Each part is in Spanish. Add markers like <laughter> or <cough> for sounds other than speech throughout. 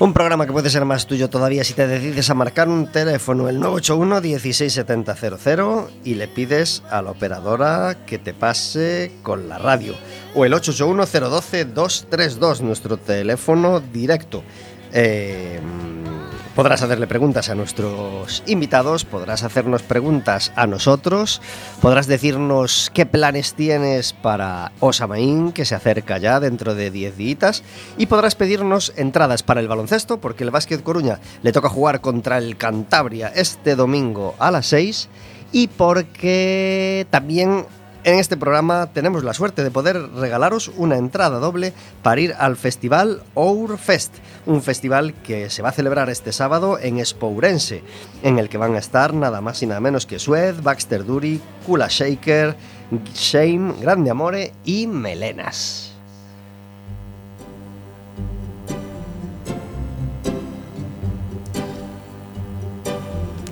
Un programa que puede ser más tuyo todavía si te decides a marcar un teléfono, el 981 167000 y le pides a la operadora que te pase con la radio. O el 881 012 232, nuestro teléfono directo. Eh, podrás hacerle preguntas a nuestros invitados, podrás hacernos preguntas a nosotros, podrás decirnos qué planes tienes para Osamaín, que se acerca ya dentro de 10 días, y podrás pedirnos entradas para el baloncesto, porque el Básquet Coruña le toca jugar contra el Cantabria este domingo a las 6, y porque también en este programa tenemos la suerte de poder regalaros una entrada doble para ir al festival Our Fest, un festival que se va a celebrar este sábado en Espourense, en el que van a estar nada más y nada menos que Suez, Baxter Dury, Kula Shaker, Shame, Grande Amore y Melenas.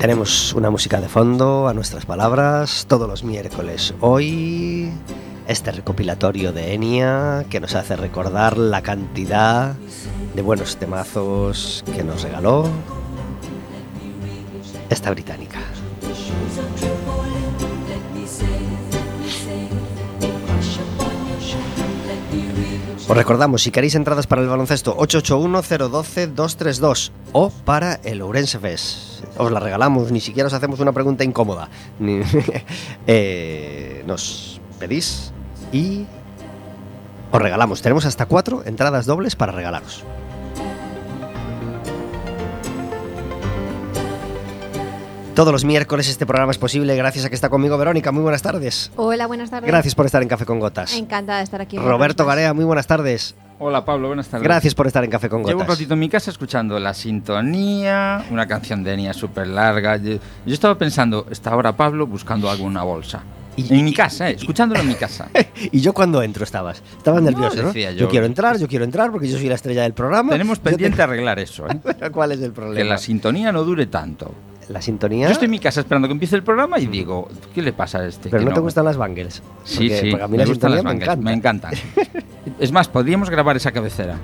Tenemos una música de fondo a nuestras palabras todos los miércoles. Hoy este recopilatorio de Enya que nos hace recordar la cantidad de buenos temazos que nos regaló esta británica. Os recordamos, si queréis entradas para el baloncesto, 881-012-232 o para el Ourense Fest. Os la regalamos, ni siquiera os hacemos una pregunta incómoda. <laughs> Eh, nos pedís y os regalamos. Tenemos hasta cuatro entradas dobles para regalaros. Todos los miércoles este programa es posible gracias a que está conmigo Verónica. Muy buenas tardes. Hola, buenas tardes. Gracias por estar en Café con Gotas. Encantada de estar aquí. Roberto Garea, muy buenas tardes. Hola Pablo, buenas tardes. Gracias por estar en Café con Llevo un Gotas. ratito en mi casa escuchando la sintonía, una canción de Enya súper larga. Yo, yo estaba pensando, está ahora Pablo buscando algo en una bolsa. Y- en mi casa, ¿eh? escuchándolo en mi casa. <laughs> y yo cuando entro estabas. Estabas No, nervioso, ¿no? decía Yo. yo. quiero entrar, yo quiero entrar porque yo soy la estrella del programa. Tenemos pendiente te- arreglar eso, ¿eh? <laughs> Pero ¿Cuál es el que problema? la sintonía no dure tanto. La sintonía. Yo estoy en mi casa esperando que empiece el programa y digo, ¿qué le pasa a este? Pero no te gustan las bangles. Sí, Porque- sí, porque a mí me la gustan las me bangles, encanta. me encantan. es más, podríamos grabar esa cabecera.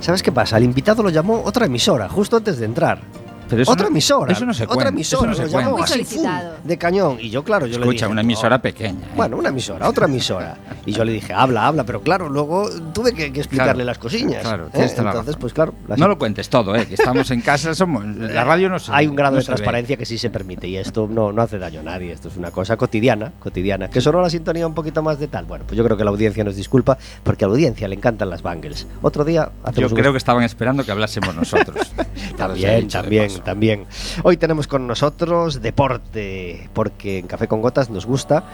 ¿Sabes qué pasa? Al invitado lo llamó otra emisora justo antes de entrar. Pero eso otra no- emisora. eso no se Otra cuenta, emisora. eso no se lo llamó cuenta. así, Muy solicitado. ¡fum! de cañón. Y yo, claro, yo le Escucha, dije. una "No". emisora pequeña. ¿eh? Bueno, una emisora, otra emisora. Y yo le dije, habla, habla, pero claro, luego tuve que, que explicarle Claro, las cosillas. claro, ¿eh? Entonces, pues claro. la No lo cuentes todo, ¿eh? que estamos en casa, somos la radio no se Hay un grado no de ve. transparencia que sí se permite y esto no, no hace daño a nadie. Esto es una cosa cotidiana, cotidiana. Que solo la sintonía un poquito más de tal. Bueno, pues yo creo que la audiencia nos disculpa porque a la audiencia le encantan las bangles. Otro día Yo un creo que estaban esperando que hablásemos nosotros. <laughs> También, también, también. Hoy tenemos con nosotros deporte, porque en Café con Gotas nos gusta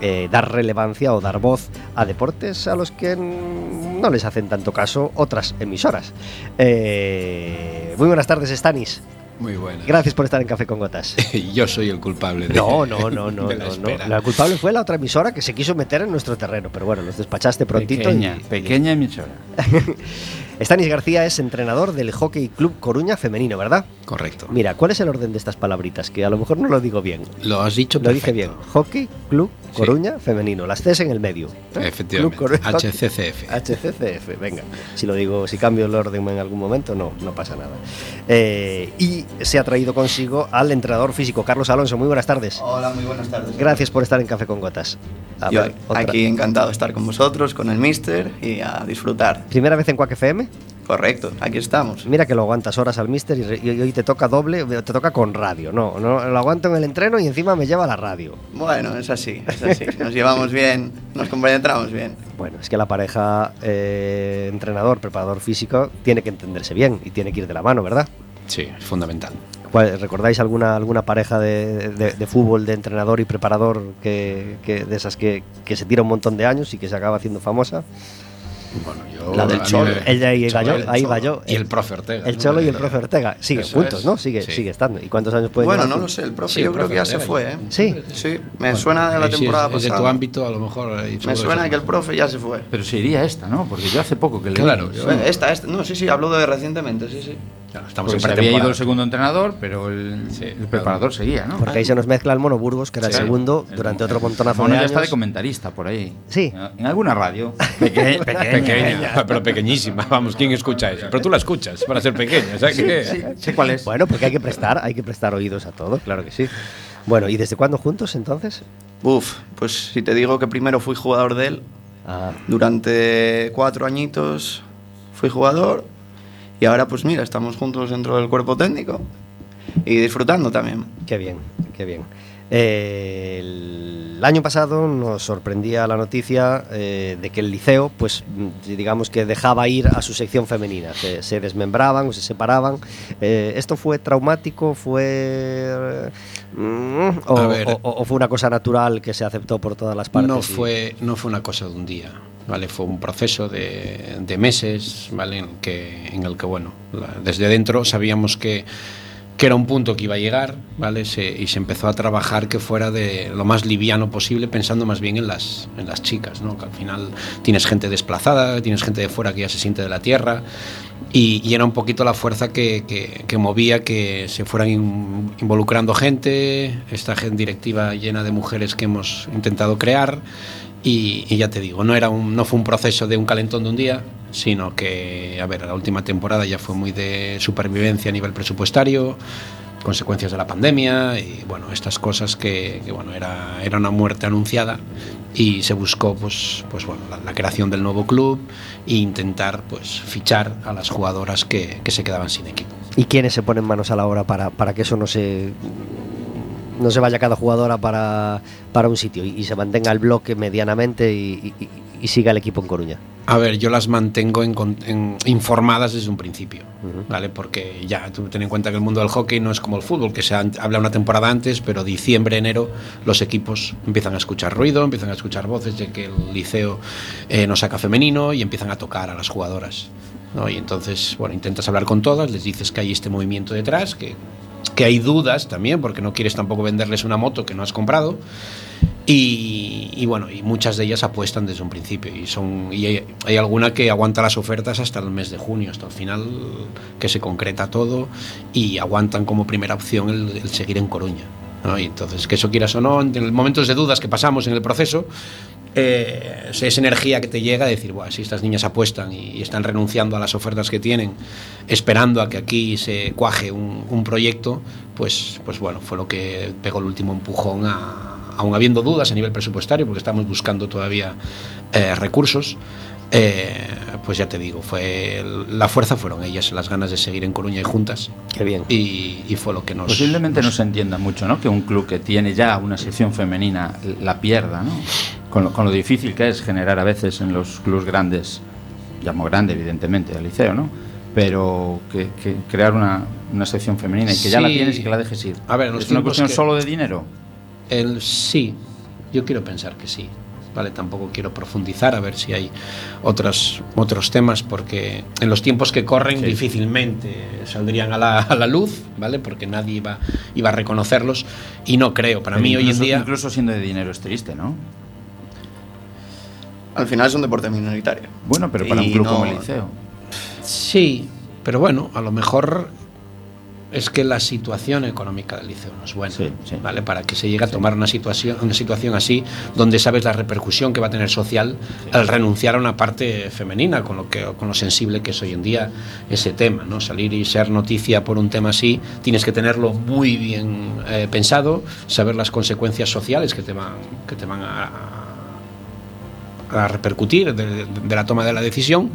eh, dar relevancia o dar voz a deportes a los que no les hacen tanto caso otras emisoras. Eh, muy buenas tardes, Stanis. Muy buena. Gracias por estar en Café con Gotas. <laughs> Yo soy el culpable de, No, no, no, no, <laughs> la no, no. La culpable fue la otra emisora que se quiso meter en nuestro terreno, pero bueno, los despachaste prontito. pequeña, y- pequeña emisora. <laughs> Stanis García es entrenador del Hockey Club Coruña femenino, ¿verdad? Correcto. Mira, ¿cuál es el orden de estas palabritas? Que a lo mejor no lo digo bien. Lo has dicho Lo dije bien. Hockey Club Sí. Coruña femenino. Las Cs en el medio. ¿eh? Efectivamente. Club Coruña- HCCF. HCCF, venga. Si lo digo, si cambio el orden en algún momento, no, no pasa nada. Eh, y se ha traído consigo al entrenador físico, Carlos Alonso. Muy buenas tardes. Hola, muy buenas tardes. Gracias por estar en Café con Gotas. A Yo ver, otra- aquí encantado de estar con vosotros, con el Mister y a disfrutar. Primera vez en Quack FM. Correcto, aquí estamos. Mira que lo aguantas horas al mister y, hoy te toca doble, te toca con radio. No, no, lo aguanto en el entreno y encima me lleva a la radio. Bueno, es así, es así. Nos llevamos bien, nos compenetramos bien. Bueno, es que la pareja eh, entrenador, preparador físico, tiene que entenderse bien y tiene que ir de la mano, ¿verdad? Sí, es fundamental. ¿Cuál- ¿Recordáis alguna, alguna pareja de, de- de fútbol, de entrenador y preparador que, que- de esas que, que se tira un montón de años y que se acaba haciendo famosa? Bueno, yo, La del Cholo. me- Ella ahí va yo, el ahí Cholo. va yo. Y el profe Ortega. El ¿no? Cholo y el profe Ortega. Siguen Eso juntos, es. ¿no? Sigue, Sí. sigue estando. ¿Y cuántos años puede Bueno, no lo sé, el profe Sí, el yo creo profe que ya se fue, ¿eh? Sí. Sí, me suena de la temporada es, es de tu pasada. ámbito, a lo mejor. Me suena que el profe ya se fue. Pero sería esta, ¿no? Porque yo hace poco que le Claro, yo- Esta, esta, no, sí, sí, habló de recientemente, sí, sí. Claro, estamos Porque en se había ido el segundo entrenador, pero el, Sí, el claro. preparador seguía, ¿no? Porque ahí se nos mezcla el Mono Burgos, que era el Sí. segundo El- durante otro el montonazo mono de ya años. está de comentarista por ahí. Sí. En alguna radio. Peque- <laughs> pequeña. Pequeña, <laughs> pero pequeñísima. Vamos, ¿quién escucha eso? Pero tú la escuchas para ser pequeña. ¿sabes qué? Sé cuál es. Bueno, porque hay que prestar, hay que prestar oídos a todo, claro que sí. Bueno, ¿y desde cuándo juntos entonces? Uf, pues si te digo que primero fui jugador de él, Ah, durante cuatro añitos fui jugador y ahora pues mira, estamos juntos dentro del cuerpo técnico y disfrutando también. qué bien, qué bien. Eh, el año pasado nos sorprendía la noticia eh, de que el liceo, pues digamos que dejaba ir a su sección femenina, se, se desmembraban o se separaban. Eh, ¿Esto fue traumático? ¿Fue mm, o, ver. o- o fue una cosa natural que se aceptó por todas las partes? No y- fue, no fue una cosa de un día, ¿vale? Fue un proceso de, de meses, ¿vale? En, que, en el que, bueno, la- desde dentro sabíamos que, que era un punto que iba a llegar, ¿vale? Se- y se empezó a trabajar que fuera de lo más liviano posible, pensando más bien en las, en las chicas, ¿no? Que al final tienes gente desplazada, tienes gente de fuera que ya se siente de la tierra, y, y era un poquito la fuerza que, que- movía que se fueran in- involucrando gente, esta gente directiva llena de mujeres que hemos intentado crear. Y, y ya te digo, no, era un, no fue un proceso de un calentón de un día, sino que, a ver, la última temporada ya fue muy de supervivencia a nivel presupuestario, consecuencias de la pandemia y bueno, estas cosas que, bueno, era, era una muerte anunciada y se buscó pues, pues bueno, la, creación del nuevo club e intentar pues fichar a las jugadoras que, que se quedaban sin equipo. ¿Y quiénes se ponen manos a la obra para, para que eso no se no se vaya cada jugadora para, para un sitio y, se mantenga el bloque medianamente y siga el equipo en Coruña? A ver, yo las mantengo en en- informadas desde un principio, Ujú. ¿vale? Porque ya tú ten en cuenta que el mundo del hockey no es como el fútbol, que se habla una temporada antes, pero diciembre, enero, los equipos empiezan a escuchar ruido, empiezan a escuchar voces de que el liceo eh, no saca femenino y empiezan a tocar a las jugadoras. ¿no? Y entonces, bueno, intentas hablar con todas, les dices que hay este movimiento detrás, que, que hay dudas también, porque no quieres tampoco venderles una moto que no has comprado. Y, y bueno, y muchas de ellas apuestan desde un principio y son y hay, hay alguna que aguanta las ofertas hasta el mes de junio, hasta el final que se concreta todo y aguantan como primera opción el, el seguir en Coruña. ¿no? Y entonces, que eso quieras o no, en momentos de dudas que pasamos en el proceso, eh, esa energía que te llega a decir, Buah, si estas niñas apuestan y están renunciando a las ofertas que tienen, esperando a que aquí se cuaje un, un proyecto, pues, pues bueno, fue lo que pegó el último empujón a, aún habiendo dudas a nivel presupuestario, porque estamos buscando todavía eh, recursos. eh, pues ya te digo, fue el- la fuerza fueron ellas, las ganas de seguir en Coruña y juntas. Qué bien. Y, y fue lo que nos. Posiblemente no se entienda mucho, ¿no? Que un club que tiene ya una sección femenina la pierda, ¿no? Con lo, con lo difícil que es generar a veces en los clubes grandes, llamo grande evidentemente, el liceo, ¿no? Pero que, que crear una, una sección femenina y que ya la tienes y que la dejes ir. A ver, ¿Es una cuestión que- solo de dinero? El sí, yo quiero pensar que sí. Vale, tampoco quiero profundizar a ver si hay otros, otros temas, porque en los tiempos que corren Sí. difícilmente saldrían a la, a la luz, ¿vale? Porque nadie iba, iba a reconocerlos. Y no creo, para Pero mí hoy en día. Incluso siendo de dinero es triste, ¿no? Al final es un deporte minoritario. Bueno, pero para un club no- como el liceo. Sí, pero bueno, a lo mejor es que la situación económica del liceo no es buena, Sí, sí. ¿vale? Para que se llegue a tomar una situación, una situación así, donde sabes la repercusión que va a tener social al renunciar a una parte femenina, con lo que con lo sensible que es hoy en día ese tema, ¿no? Salir y ser noticia por un tema así, tienes que tenerlo muy bien eh, pensado, saber las consecuencias sociales que te van, que te van a, a repercutir de, la toma de la decisión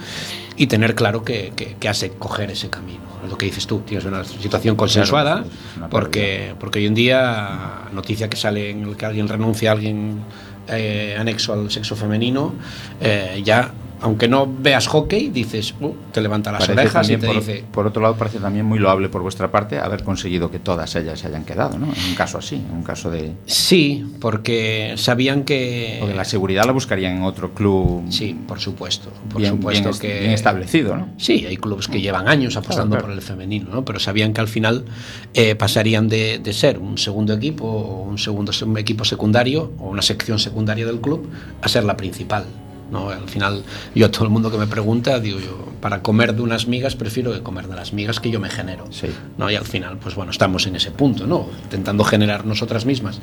y tener claro que, que, que has de coger ese camino. Es lo que dices tú, tienes una situación consensuada, Claro, porque, porque hoy en día, noticia que sale en el que alguien renuncia a alguien eh, anexo al sexo femenino, eh, ya, aunque no veas hockey, dices, "Uh", te levanta las Parece orejas y te por, dice, por otro lado, parece también muy loable por vuestra parte haber conseguido que todas ellas se hayan quedado, ¿no? En un caso así, en un caso de... sí, porque sabían que... Porque la seguridad la buscarían en otro club Sí, por supuesto. Por bien, supuesto bien que bien establecido, ¿no? Sí, hay clubes que llevan años apostando Claro, claro. por el femenino, ¿no? pero sabían que al final eh, pasarían de, de ser un segundo equipo o un segundo un equipo secundario o una sección secundaria del club a ser la principal. ¿No? Al final, yo a todo el mundo que me pregunta, digo yo, para comer de unas migas prefiero que comer de las migas que yo me genero. Sí. ¿no? Y al final, pues bueno, estamos en ese punto, ¿no? intentando generar nosotras mismas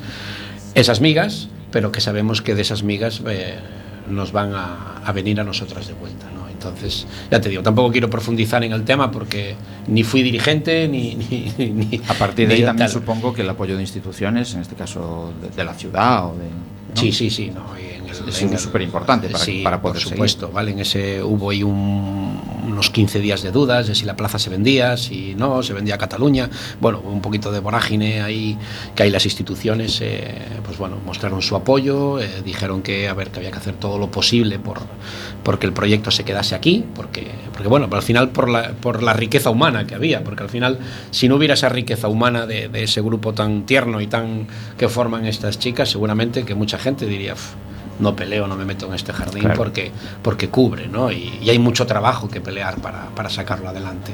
esas migas, pero que sabemos que de esas migas eh, nos van a, a venir a nosotras de vuelta. ¿no? Entonces, ya te digo, tampoco quiero profundizar en el tema porque ni fui dirigente ni... <laughs> ni- ni- A partir de ni ahí también tal. supongo que el apoyo de instituciones, en este caso de, de la ciudad o de... ¿no? Sí, sí, sí. No, Es en el- superimportante para- sí, para poder Por seguir. supuesto, ¿vale? En ese hubo ahí un- unos 15 días de dudas de si la plaza se vendía, si no, se vendía a Cataluña. Bueno, un poquito de vorágine ahí, que ahí las instituciones, eh, pues bueno, mostraron su apoyo, eh, dijeron que, a ver, que había que hacer todo lo posible por porque el proyecto se quedase aquí, porque, porque bueno, pero al final por la, por la riqueza humana que había, porque al final, si no hubiera esa riqueza humana de, de ese grupo tan tierno y tan que forman estas chicas, seguramente que mucha gente diría, "Uf, no peleo, no me meto en este jardín Claro. porque, porque cubre, ¿no? Y, y hay mucho trabajo que pelear para, para sacarlo adelante.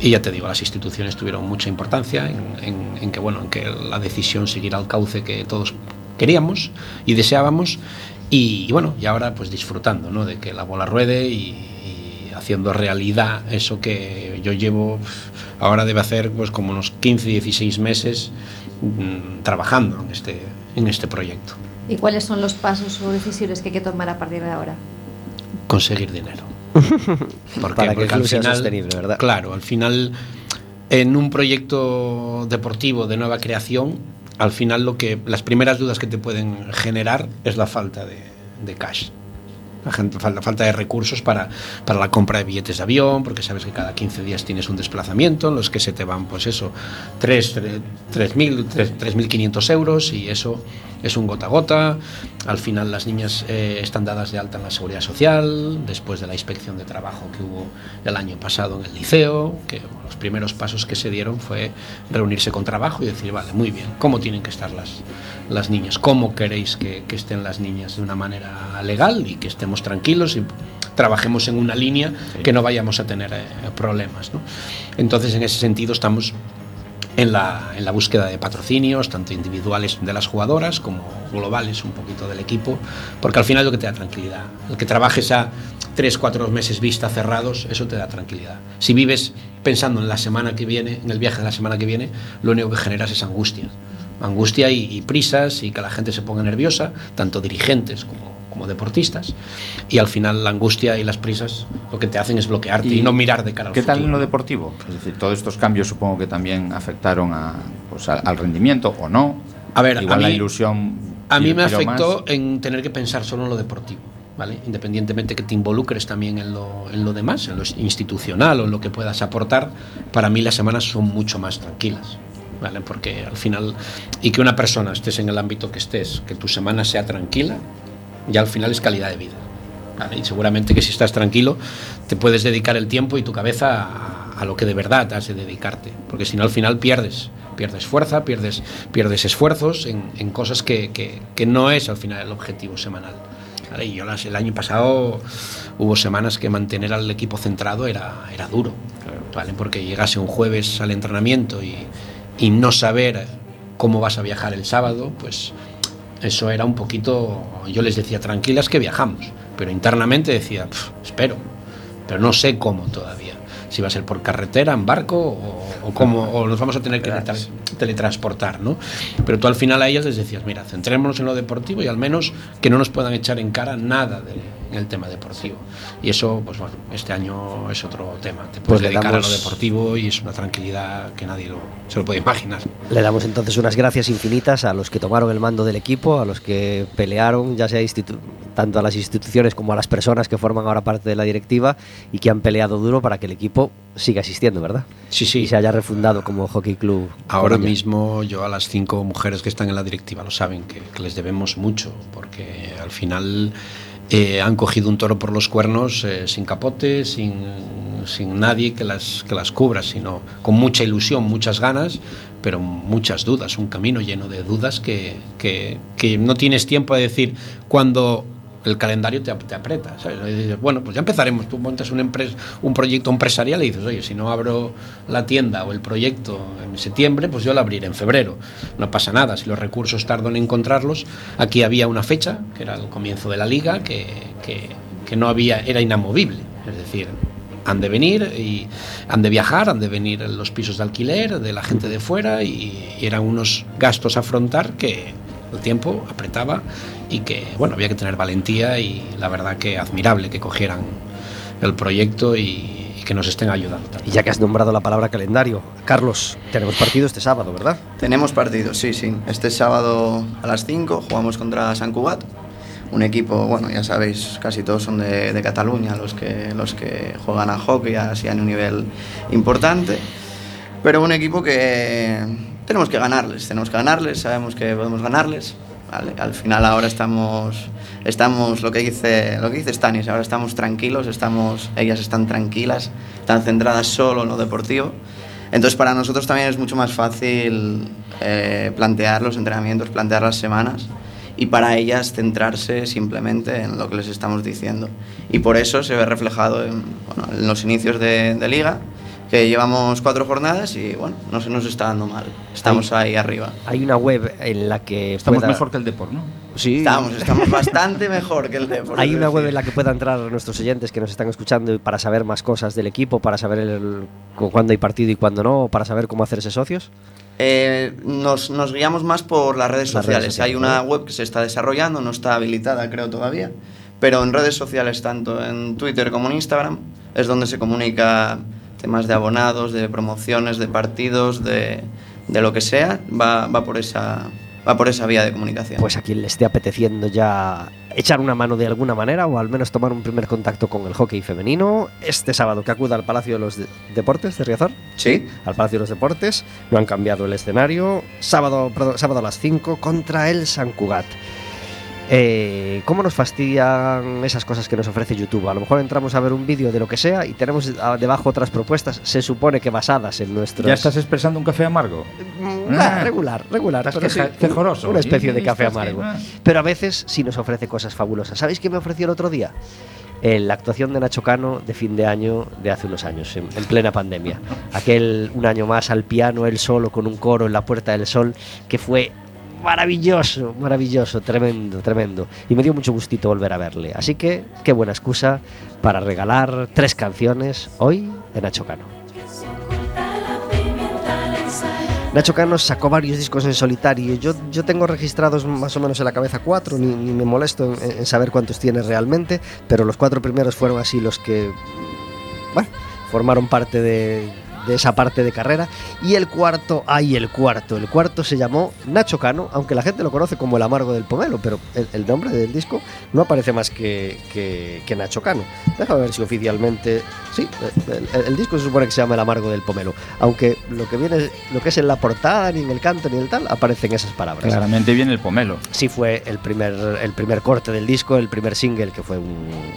Y ya te digo, las instituciones tuvieron mucha importancia en, en- en que, bueno, en que la decisión siguiera el cauce que todos queríamos y deseábamos. Y, y bueno, y ahora pues disfrutando, ¿no? De que la bola ruede y, haciendo realidad eso que yo llevo, ahora debe hacer pues como unos 15, 16 meses mm, trabajando en este, en este proyecto. ¿Y cuáles son los pasos o decisiones que hay que tomar a partir de ahora? conseguir dinero. <laughs> ¿Por qué? Para que Porque al club sea final, sostenible, ¿verdad? Claro, al final, en un proyecto deportivo de nueva creación, al final lo que las primeras dudas que te pueden generar es la falta de, de cash. La falta de recursos para, para la compra de billetes de avión, porque sabes que cada 15 días tienes un desplazamiento en los que se te van, pues eso, 3, 3.000, 3.500 euros y eso es un gota a gota. Al final las niñas eh, están dadas de alta en la seguridad social, después de la inspección de trabajo que hubo el año pasado en el liceo, que bueno, los primeros pasos que se dieron fue reunirse con trabajo y decir, vale, muy bien, ¿cómo tienen que estar las, las niñas? ¿Cómo queréis que, que estén las niñas de una manera legal y que estemos tranquilos y trabajemos en una línea que no vayamos a tener eh, problemas? ¿no? Entonces, en ese sentido, estamos en la, en la búsqueda de patrocinios, tanto individuales de las jugadoras como globales un poquito del equipo, porque al final lo que te da tranquilidad. El que trabajes a tres, cuatro meses vista cerrados, eso te da tranquilidad. Si vives pensando en la semana que viene, en el viaje de la semana que viene, lo único que generas es angustia. Angustia y, y prisas y que la gente se ponga nerviosa, tanto dirigentes como, como deportistas. Y al final la angustia y las prisas lo que te hacen es bloquearte y, no mirar de cara al ¿Qué tal en futuro. lo deportivo? Es decir, todos estos cambios supongo que también afectaron a, pues, a- al rendimiento o no. A ver, Igual a la mí- ilusión. A mí me tiró más. afectó en tener que pensar solo en lo deportivo, ¿vale? Independientemente que te involucres también en lo, en lo demás, en lo institucional o en lo que puedas aportar, para mí las semanas son mucho más tranquilas, ¿vale? Porque al final, y que una persona estés en el ámbito que estés, que tu semana sea tranquila, ya al final es calidad de vida. ¿vale? Y seguramente que si estás tranquilo, te puedes dedicar el tiempo y tu cabeza a, a lo que de verdad has de dedicarte. Porque si no, al final pierdes. Pierdes fuerza, pierdes, pierdes esfuerzos en, en cosas que, que- que no es al final el objetivo semanal. ¿vale? Y yo las- el año pasado hubo semanas que mantener al equipo centrado era, era duro. ¿vale? Porque llegase un jueves al entrenamiento y, y no saber cómo vas a viajar el sábado, pues eso era un poquito, yo les decía, tranquilas que viajamos, pero internamente decía, "Pf, espero, pero no sé cómo todavía. Si va a ser por carretera, en barco o, o cómo, o nos vamos a tener que tra- teletransportar, ¿no? Pero tú al final a ellas les decías, mira, centrémonos en lo deportivo y al menos que no nos puedan echar en cara nada de- en el tema deportivo. Y eso, pues bueno, este año es otro tema. Te Pues puedes le dedicar a lo damos- deportivo y es una tranquilidad que nadie lo- se lo puede imaginar. Le damos entonces unas gracias infinitas a los que tomaron el mando del equipo, a los que pelearon, ya sea tanto a las instituciones como a las personas que forman ahora parte de la directiva y que han peleado duro para que el equipo siga existiendo, ¿verdad? Sí, sí. Y se haya refundado como Hockey Club. Ahora Coruña. mismo yo a las cinco mujeres que están en la directiva lo saben, que, que les debemos mucho, porque al final eh, han cogido un toro por los cuernos eh, sin capote, sin, sin nadie que las, que las cubra, sino con mucha ilusión, muchas ganas, pero muchas dudas, un camino lleno de dudas que, que, que no tienes tiempo de decir cuando el calendario te, te aprieta. bueno, pues ya empezaremos. Tú montas un, proyecto empresarial y dices, oye, si no abro la tienda o el proyecto en septiembre, pues yo lo abriré en febrero. No pasa nada, si los recursos tardan en encontrarlos. Aquí había una fecha, que era el comienzo de la liga, que, que- que no había, era inamovible. Es decir, han de venir y han de viajar, han de venir los pisos de alquiler de la gente de fuera y, y eran unos gastos a afrontar que el tiempo apretaba y que bueno había que tener valentía y la verdad que admirable que cogieran el proyecto y, y que nos estén ayudando. Y ya que has nombrado la palabra calendario, Carlos, tenemos partido este sábado, ¿verdad? Tenemos partidos, sí, sí. Este sábado a las 5 jugamos contra San Cugat. Un equipo, bueno, ya sabéis, casi todos son de, de Cataluña los que, los que juegan a hockey así a un nivel importante. Pero un equipo que tenemos que ganarles, tenemos que ganarles, sabemos que podemos ganarles. Al final ahora estamos, estamos lo que dice, lo que dice Stanis, ahora estamos tranquilos, estamos, ellas están tranquilas, están centradas solo en lo deportivo. Entonces para nosotros también es mucho más fácil eh, plantear los entrenamientos, plantear las semanas y para ellas centrarse simplemente en lo que les estamos diciendo. Y por eso se ve reflejado en los inicios de, de liga, que llevamos cuatro jornadas y bueno, no se nos está dando mal. Estamos ahí arriba. Hay una web en la que Estamos pueda- mejor que el Depor, ¿no? Sí. Estamos, estamos <laughs> bastante mejor que el Depor. Hay una web en la que puedan entrar nuestros oyentes que nos están escuchando para saber más cosas del equipo, para saber el- cu- cuándo hay partido y cuándo no, para saber cómo hacerse socios. Eh, nos, nos guiamos más por las redes Las redes sociales. sociales, Hay una ¿no? web que se está desarrollando, no está habilitada creo todavía, pero en redes sociales, tanto en Twitter como en Instagram, es donde se comunica temas de abonados, de promociones, de partidos, de, de lo que sea, va, va, por esa, va por esa vía de comunicación. Pues a quien le esté apeteciendo ya echar una mano de alguna manera o al menos tomar un primer contacto con el hockey femenino, este sábado que acuda al Palacio de los De- Deportes de Riazor, sí, al Palacio de los Deportes, no han cambiado el escenario, sábado, sábado a las 5 contra el San Cugat. Eh, ¿Cómo nos fastidian esas cosas que nos ofrece YouTube? A lo mejor entramos a ver un vídeo de lo que sea y tenemos debajo otras propuestas, se supone que basadas en nuestros... ¿Ya estás expresando un café amargo? Mm, ah, regular, regular. Estás pero sí, queja- quejoroso. Una especie de café amargo. Pero a veces sí nos ofrece cosas fabulosas. ¿Sabéis qué me ofreció el otro día? eh, la actuación de Nacho Cano de fin de año de hace unos años, en, en plena pandemia. Aquel un año más al piano, él solo, con un coro en la Puerta del Sol, que fue maravilloso, maravilloso, tremendo, tremendo. Y me dio mucho gustito volver a verle. Así que, qué buena excusa para regalar tres canciones hoy de Nacho Cano. Nacho Cano sacó varios discos en solitario. Yo, yo tengo registrados más o menos en la cabeza cuatro, ni, ni me molesto en, en saber cuántos tiene realmente, pero los cuatro primeros fueron así los que, bueno, formaron parte de, de esa parte de carrera. Y el cuarto, ay, el cuarto. El cuarto se llamó Nacho Cano, aunque la gente lo conoce como el amargo del pomelo, pero el, el nombre del disco no aparece más que, que, que Nacho Cano. Déjame ver si oficialmente. Sí, el, el- el disco se supone que se llama El amargo del pomelo, aunque lo que viene, lo que es en la portada, ni en el canto, ni en el tal, aparecen esas palabras. Claramente viene el pomelo. Sí fue el primer, el primer corte del disco, el primer single, que fue un,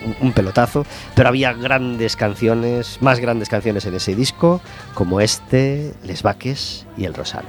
un- un pelotazo, pero había grandes canciones, más grandes canciones en ese disco, como este, Les Vaques y El Rosal.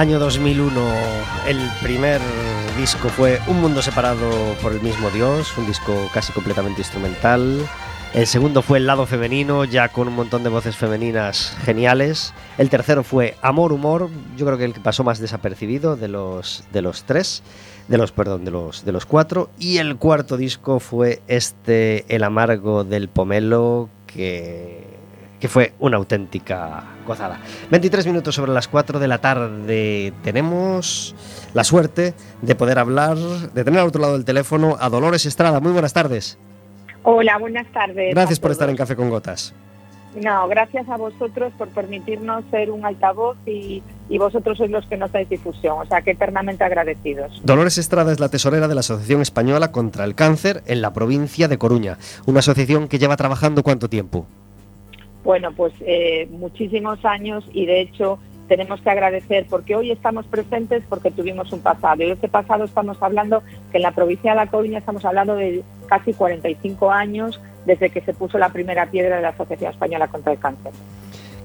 Año 2001, el primer disco fue Un Mundo Separado por el mismo Dios, un disco casi completamente instrumental. El segundo fue El lado femenino, ya con un montón de voces femeninas geniales. El tercero fue Amor Humor, yo creo que el que pasó más desapercibido de los, de los tres, de los, perdón, de los, de los cuatro. Y el cuarto disco fue este El amargo del pomelo, que que fue una auténtica gozada. 23 minutos sobre las 4 de la tarde. Tenemos la suerte de poder hablar, de tener al otro lado del teléfono a Dolores Estrada. Muy buenas tardes. Hola, buenas tardes. Gracias por estar en. Café con Gotas. No, gracias a vosotros por permitirnos ser un altavoz y, y vosotros sois los que nos dais difusión, o sea que eternamente agradecidos. Dolores Estrada es la tesorera de la Asociación Española contra el Cáncer en la provincia de Coruña, una asociación que lleva trabajando cuánto tiempo. Bueno, pues eh, muchísimos años y de hecho tenemos que agradecer porque hoy estamos presentes porque tuvimos un pasado. Y este pasado estamos hablando que en la provincia de La Coruña estamos hablando de casi 45 años desde que se puso la primera piedra de la Asociación Española contra el Cáncer.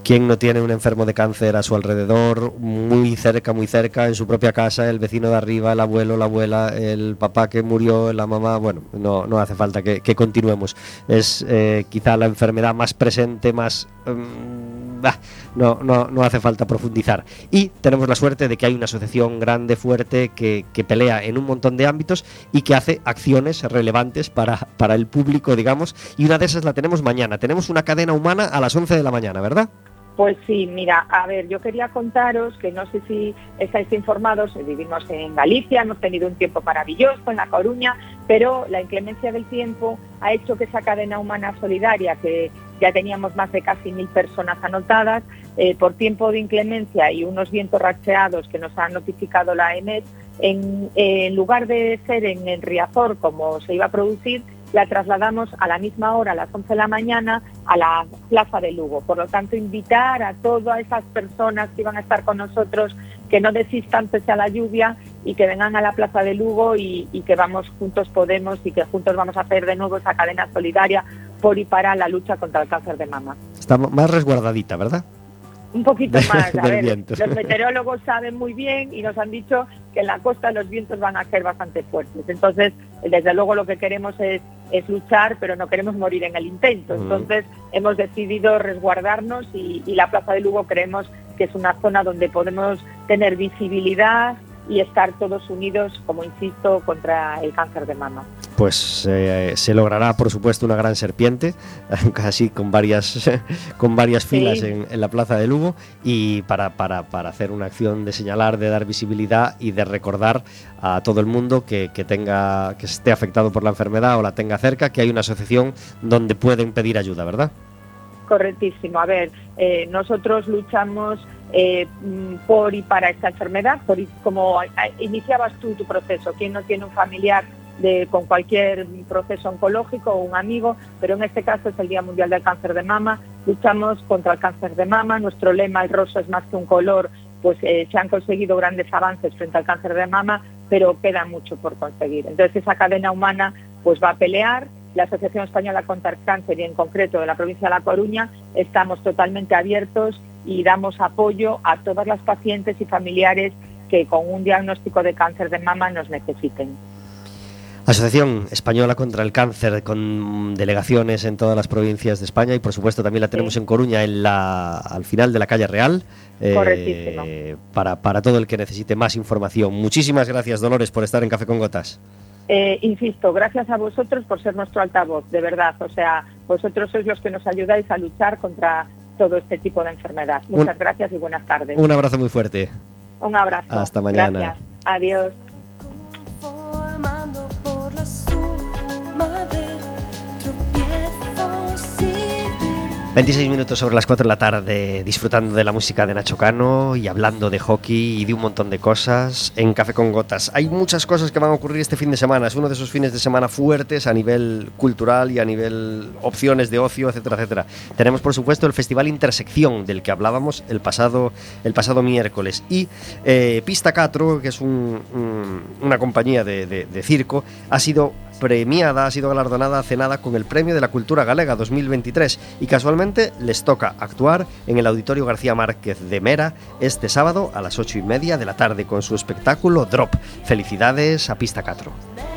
¿Quién no tiene un enfermo de cáncer a su alrededor, muy cerca, muy cerca, en su propia casa, el vecino de arriba, el abuelo, la abuela, el papá que murió, la mamá? Bueno, no, no hace falta que, continuemos. Es eh, quizá la enfermedad más presente, más... mm, no, no, no hace falta profundizar. Y tenemos la suerte de que hay una asociación grande, fuerte, que, que pelea en un montón de ámbitos y que hace acciones relevantes para, para el público, digamos. Y una de esas la tenemos mañana. Tenemos una cadena humana a las 11 de la mañana, ¿verdad? Pues sí, mira, a ver, yo quería contaros que no sé si estáis informados, vivimos en Galicia, hemos tenido un tiempo maravilloso en La Coruña, pero la inclemencia del tiempo ha hecho que esa cadena humana solidaria, que ya teníamos más de casi mil personas anotadas, eh, por tiempo de inclemencia y unos vientos racheados que nos ha notificado la EMET, en, en lugar de ser en el Riazor como se iba a producir, la trasladamos a la misma hora, a las 11 de la mañana, a la Plaza de Lugo. Por lo tanto, invitar a todas esas personas que iban a estar con nosotros que no desistan pese a la lluvia y que vengan a la Plaza de Lugo y, y que vamos juntos podemos y que juntos vamos a hacer de nuevo esa cadena solidaria por y para la lucha contra el cáncer de mama. Está más resguardadita, ¿verdad? Un poquito <laughs> más. A ver, los meteorólogos saben muy bien y nos han dicho que en la costa los vientos van a ser bastante fuertes. Entonces, desde luego lo que queremos es, es luchar, pero no queremos morir en el intento. Mm. Entonces, hemos decidido resguardarnos y, y la Plaza de Lugo creemos que es una zona donde podemos tener visibilidad y estar todos unidos, como insisto, contra el cáncer de mama. Pues eh, se logrará, por supuesto, una gran serpiente, <laughs> casi con varias, <laughs> con varias Sí. filas en, en la plaza de Lugo, y para, para, para hacer una acción de señalar, de dar visibilidad y de recordar a todo el mundo que, que tenga, que esté afectado por la enfermedad o la tenga cerca, que hay una asociación donde pueden pedir ayuda, ¿verdad? Correctísimo. A ver, eh, nosotros luchamos eh, por y para esta enfermedad, por y- como iniciabas tú tu proceso. ¿Quién no tiene un familiar con cualquier proceso oncológico o un amigo? Pero en este caso es el Día Mundial del Cáncer de Mama. Luchamos contra el cáncer de mama. Nuestro lema, el rosa es más que un color, pues eh, se han conseguido grandes avances frente al cáncer de mama, pero queda mucho por conseguir. Entonces esa cadena humana pues va a pelear. La Asociación Española contra el Cáncer y en concreto de la provincia de La Coruña estamos totalmente abiertos y damos apoyo a todas las pacientes y familiares que con un diagnóstico de cáncer de mama nos necesiten. Asociación Española contra el Cáncer, con delegaciones en todas las provincias de España y por supuesto también la tenemos Sí. en Coruña, en la, al final de la calle Real, eh, para, para todo el que necesite más información. Muchísimas gracias, Dolores, por estar en Café con Gotas. Eh, insisto, gracias a vosotros por ser nuestro altavoz, de verdad. O sea, vosotros sois los que nos ayudáis a luchar contra todo este tipo de enfermedad. Muchas Un- gracias y buenas tardes. Un abrazo muy fuerte. Un abrazo. Hasta mañana. Gracias. Adiós. 26 minutos sobre las 4 de la tarde, disfrutando de la música de Nacho Cano y hablando de hockey y de un montón de cosas en Café con Gotas. Hay muchas cosas que van a ocurrir este fin de semana. Es uno de esos fines de semana fuertes a nivel cultural y a nivel opciones de ocio, etcétera, etcétera. Tenemos, por supuesto, el Festival Intersección, del que hablábamos el pasado, el pasado miércoles. Y eh, Pista 4, que es un- un- una compañía de circo, ha sido premiada, ha sido galardonada hace nada con el Premio de la Cultura Galega 2023 y casualmente les toca actuar en el Auditorio García Márquez de Mera este sábado a las 8 y media de la tarde con su espectáculo Drop. Felicidades a Pista 4.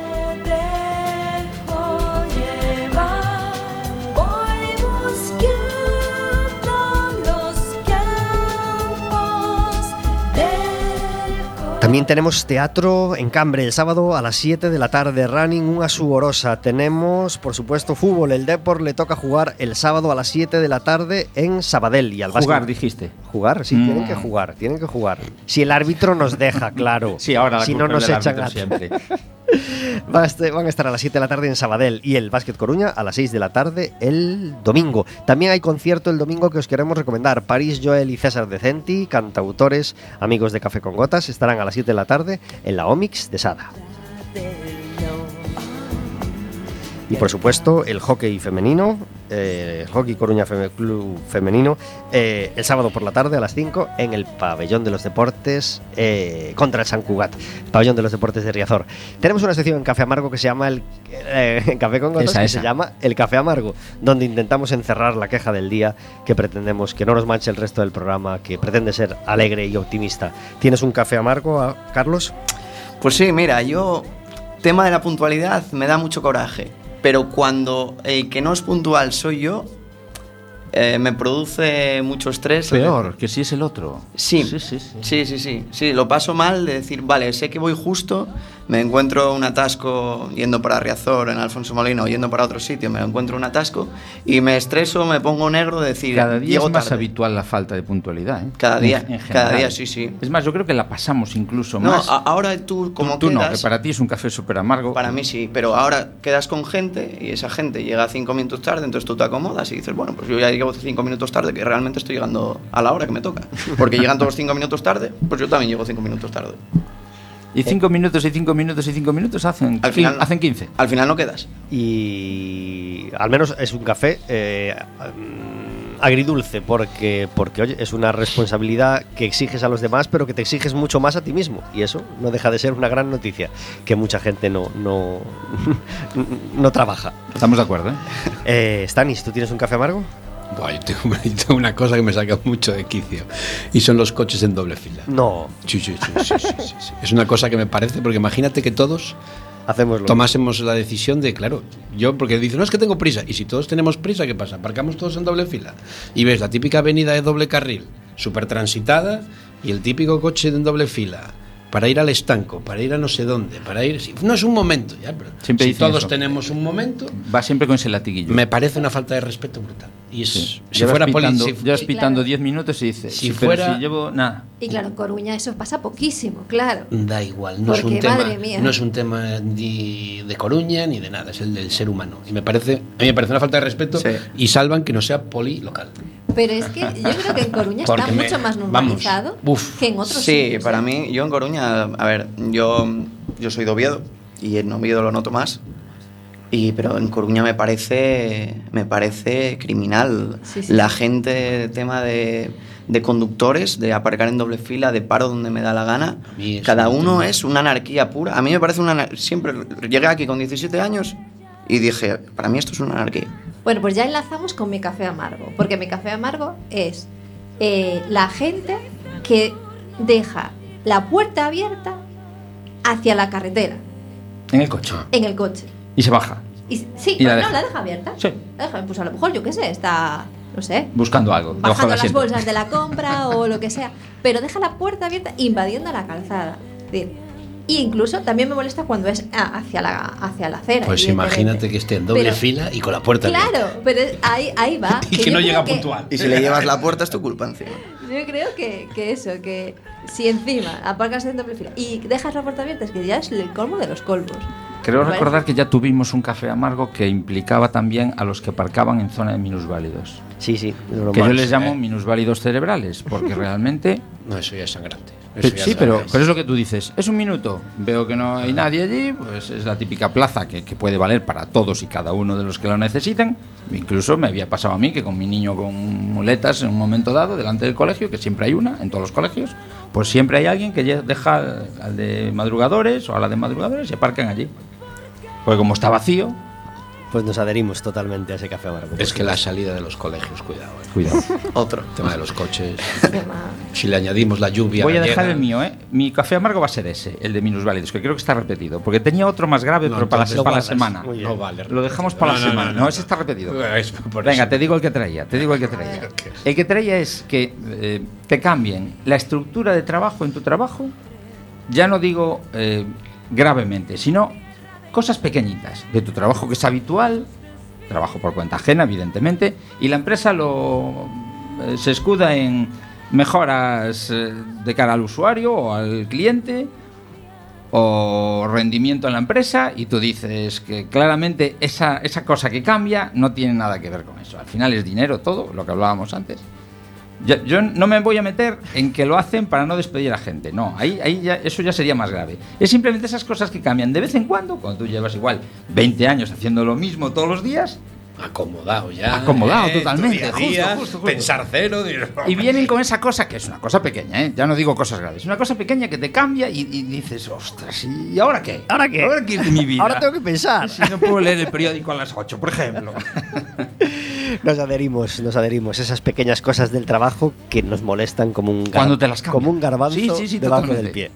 También tenemos teatro en Cambre el sábado a las 7 de la tarde, running una suborosa. Tenemos, por supuesto, fútbol. El Depor le toca jugar el sábado a las 7 de la tarde en Sabadell y al Jugar, básquet- dijiste. Jugar, sí, Mm. tienen que jugar, tienen que jugar. Si el árbitro nos deja, claro. Sí, ahora la si no nos echan siempre. Van a, estar a las 7 de la tarde en Sabadell y el Básquet Coruña a las 6 de la tarde el domingo. También hay concierto el domingo que os queremos recomendar. París Joel y César Decenti, cantautores, amigos de Café con Gotas, estarán a las 7 de la tarde en la Omix de Sada. Y por supuesto, el hockey femenino, eh, Hockey Coruña Club Femenino, eh, el sábado por la tarde a las 5 en el Pabellón de los Deportes eh, contra el San Cugat, Pabellón de los Deportes de Riazor. Tenemos una sección en Café Amargo que se llama el eh, en Café con Gotas, Esa, que esa. se llama el Café Amargo, donde intentamos encerrar la queja del día que pretendemos que no nos manche el resto del programa, que pretende ser alegre y optimista. ¿Tienes un café amargo, Carlos? Pues sí, mira, yo, tema de la puntualidad me da mucho coraje, pero cuando el que no es puntual soy yo, eh, me produce mucho estrés. Peor, que si es el otro. Sí, sí, sí. sí. sí, sí, sí, sí, lo paso mal de decir, vale, sé que voy justo, me encuentro un atasco yendo para Riazor, en Alfonso Molino, o yendo para otro sitio, me encuentro un atasco y me estreso, me pongo negro de decir, Cada día llego es más tarde. habitual la falta de puntualidad. ¿eh? Cada día, En- en cada día, sí, sí. Es más, yo creo que la pasamos incluso No, más. a- ahora tú como tú, tú no, quedas, que para ti es un café súper amargo. Para mí sí, pero ahora quedas con gente y esa gente llega cinco minutos tarde, entonces tú te acomodas y dices, bueno, pues yo ya llego cinco minutos tarde, que realmente estoy llegando a la hora que me toca. <laughs> Porque llegan todos cinco minutos tarde, pues yo también llego cinco minutos tarde. Y cinco minutos y cinco minutos y cinco minutos hacen, Al final, hacen 15. Al final no quedas. y al menos es un café eh, mm, agridulce, porque, porque oye, es una responsabilidad que exiges a los demás, pero que te exiges mucho más a ti mismo. Y eso no deja de ser una gran noticia, que mucha gente no, no, <laughs> no trabaja. Estamos de acuerdo, ¿eh? Eh, Stanis, ¿tú tienes un café amargo? Buah, yo tengo, <laughs> yo tengo una cosa que me saca mucho de quicio y son los coches en doble fila. No, Sí, sí, sí. Es una cosa que me parece, porque imagínate que todos hacemos tomásemos la decisión de, claro, yo, porque dicen, no es que tengo prisa, y si todos tenemos prisa, ¿qué pasa? Aparcamos todos en doble fila y ves la típica avenida de doble carril, súper transitada, y el típico coche en doble fila. Para ir al estanco, para ir a no sé dónde, para ir. si- No es un momento, ya, pero Siempre si todos eso. tenemos un momento, Va siempre con ese latiguillo. me parece una falta de respeto brutal. Y es, Sí. si Llevas fuera poli- pitando, si- llevas pitando Claro. 10 minutos y dices, Si fuera- si llevo nada. Y claro, en Coruña eso pasa poquísimo, claro. Da igual, no es un tema, mía. no es un tema ni de Coruña ni de nada, es el del ser humano. Y me parece, a mí me parece una falta de respeto Sí. y salvan que no sea poli local. Pero es que yo creo que en Coruña está me- mucho más vamos, normalizado uf. que en otros Sí, sitios. para ¿eh? mí, yo en Coruña, a ver, yo, yo soy de Oviedo y en Oviedo lo noto más. Y, pero en Coruña me parece, me parece criminal. Sí, sí. La gente, tema de, de conductores, de aparcar en doble fila, de paro donde me da la gana. Cada no uno es una anarquía pura. A mí me parece una... anar- Siempre llegué aquí con 17 años y dije, para mí esto es una anarquía. Bueno, pues ya enlazamos con mi café amargo, porque mi café amargo es eh, la gente que deja la puerta abierta hacia la carretera, En el coche. en el coche. Y se baja, Y, sí, ¿Y la no, la deja abierta. Sí. La deja, pues a lo mejor, yo qué sé, está, no sé, buscando algo. bajando las bolsas de la compra o lo que sea, pero deja la puerta abierta invadiendo la calzada. Es decir, y incluso también me molesta cuando es a- hacia la, hacia la acera. Pues imagínate que esté en doble Pero- fila y con la puerta abierta. Claro, pero ahí, ahí va. <laughs> Y que no llega que- puntual. Y si le llevas la puerta es tu culpa encima. <laughs> Yo creo que, que eso, que si encima aparcas en doble fila y dejas la puerta abierta, es que ya es el colmo de los colmos. Creo recordar que ya tuvimos un café amargo que implicaba también a los que aparcaban en zona de minusválidos. Sí, sí. Que yo les llamo minusválidos cerebrales, porque <laughs> realmente... No, eso ya es sangrante. Eso sí, pero, pero es lo que tú dices. Es un minuto. Veo que no hay nadie allí, pues es la típica plaza que, que puede valer para todos y cada uno de los que lo necesiten. Incluso me había pasado a mí que con mi niño con muletas en un momento dado, delante del colegio, que siempre hay una en todos los colegios, pues siempre hay alguien que deja al, al de madrugadores o a la de madrugadores y aparcan allí. Porque como está vacío, Pues nos adherimos totalmente a ese café amargo. Es que la salida de los colegios, cuidado. eh. cuidado. <laughs> Otro. El tema de los coches. Tema- Si le añadimos la lluvia. Voy a dejar el mío, ¿eh? Mi café amargo va a ser ese, el de minusválidos, que creo que está repetido. Porque tenía otro más grave, No, pero para, la, para semana. No vale. Lo dejamos para la No, semana. no, No, no, ese está repetido. <laughs> Es Venga, eso. te digo el que traía, te digo el que <laughs> traía. El que traía es que eh, te cambien la estructura de trabajo en tu trabajo, ya no digo eh, gravemente, sino cosas pequeñitas de tu trabajo que es habitual, trabajo por cuenta ajena, evidentemente, y la empresa lo eh, se escuda en mejoras eh, de cara al usuario o al cliente o rendimiento en la empresa y tú dices que claramente esa, esa cosa que cambia no tiene nada que ver con eso. Al final es dinero todo, lo que hablábamos antes. Yo, no me voy a meter en que lo hacen para no despedir a gente. No, ahí, ahí eso ya sería más grave. Es simplemente esas cosas que cambian de vez en cuando, cuando tú llevas igual 20 años haciendo lo mismo todos los días, Acomodado ya. Acomodado tu totalmente, día justo, día, justo, justo. Pensar cero. y vienen con esa cosa que es una cosa pequeña, ¿eh? ya no digo cosas graves, una cosa pequeña que te cambia y, y dices, ostras, ¿y ahora qué? ¿Ahora qué? ¿Ahora qué es de mi vida? Ahora tengo que pensar. Si no puedo leer el periódico a las 8, por ejemplo. <laughs> Nos adherimos, nos adherimos. Esas pequeñas cosas del trabajo que nos molestan como un, gar- Cuando te las cambian. como un garbanzo Sí, sí, sí, debajo totalmente. del pie.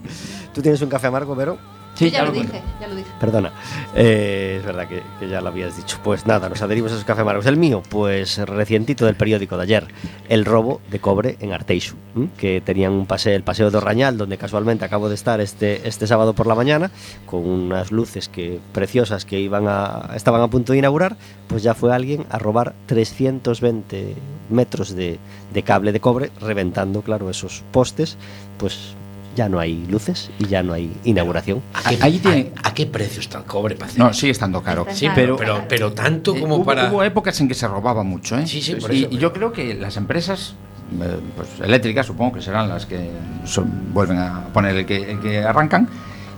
¿Tú tienes un café amargo, Vero? Sí, ya, lo dije, ya lo dije. Perdona, Eh, es verdad que, que ya lo habías dicho. Pues nada, nos adherimos a esos café amargos. El mío, pues recientito del periódico de ayer, el robo de cobre en Arteixo, ¿m? que tenían un paseo, el paseo de Orrañal, donde casualmente acabo de estar este, este sábado por la mañana, con unas luces que preciosas que iban a, estaban a punto de inaugurar, pues ya fue alguien a robar 320 metros de, de cable de cobre, reventando, claro, esos postes, pues ya no hay luces y ya no hay inauguración. ¿A qué, Ahí tiene- a, a qué precio está el cobre para hacer No, sigue estando caro. Sí, pero, pero, pero tanto Eh, como hubo, para. hubo épocas en que se robaba mucho, ¿eh? Sí, sí, por y, eso, y pero- yo creo que las empresas eh, pues, eléctricas, supongo que serán las que son- vuelven a poner el que, el que arrancan,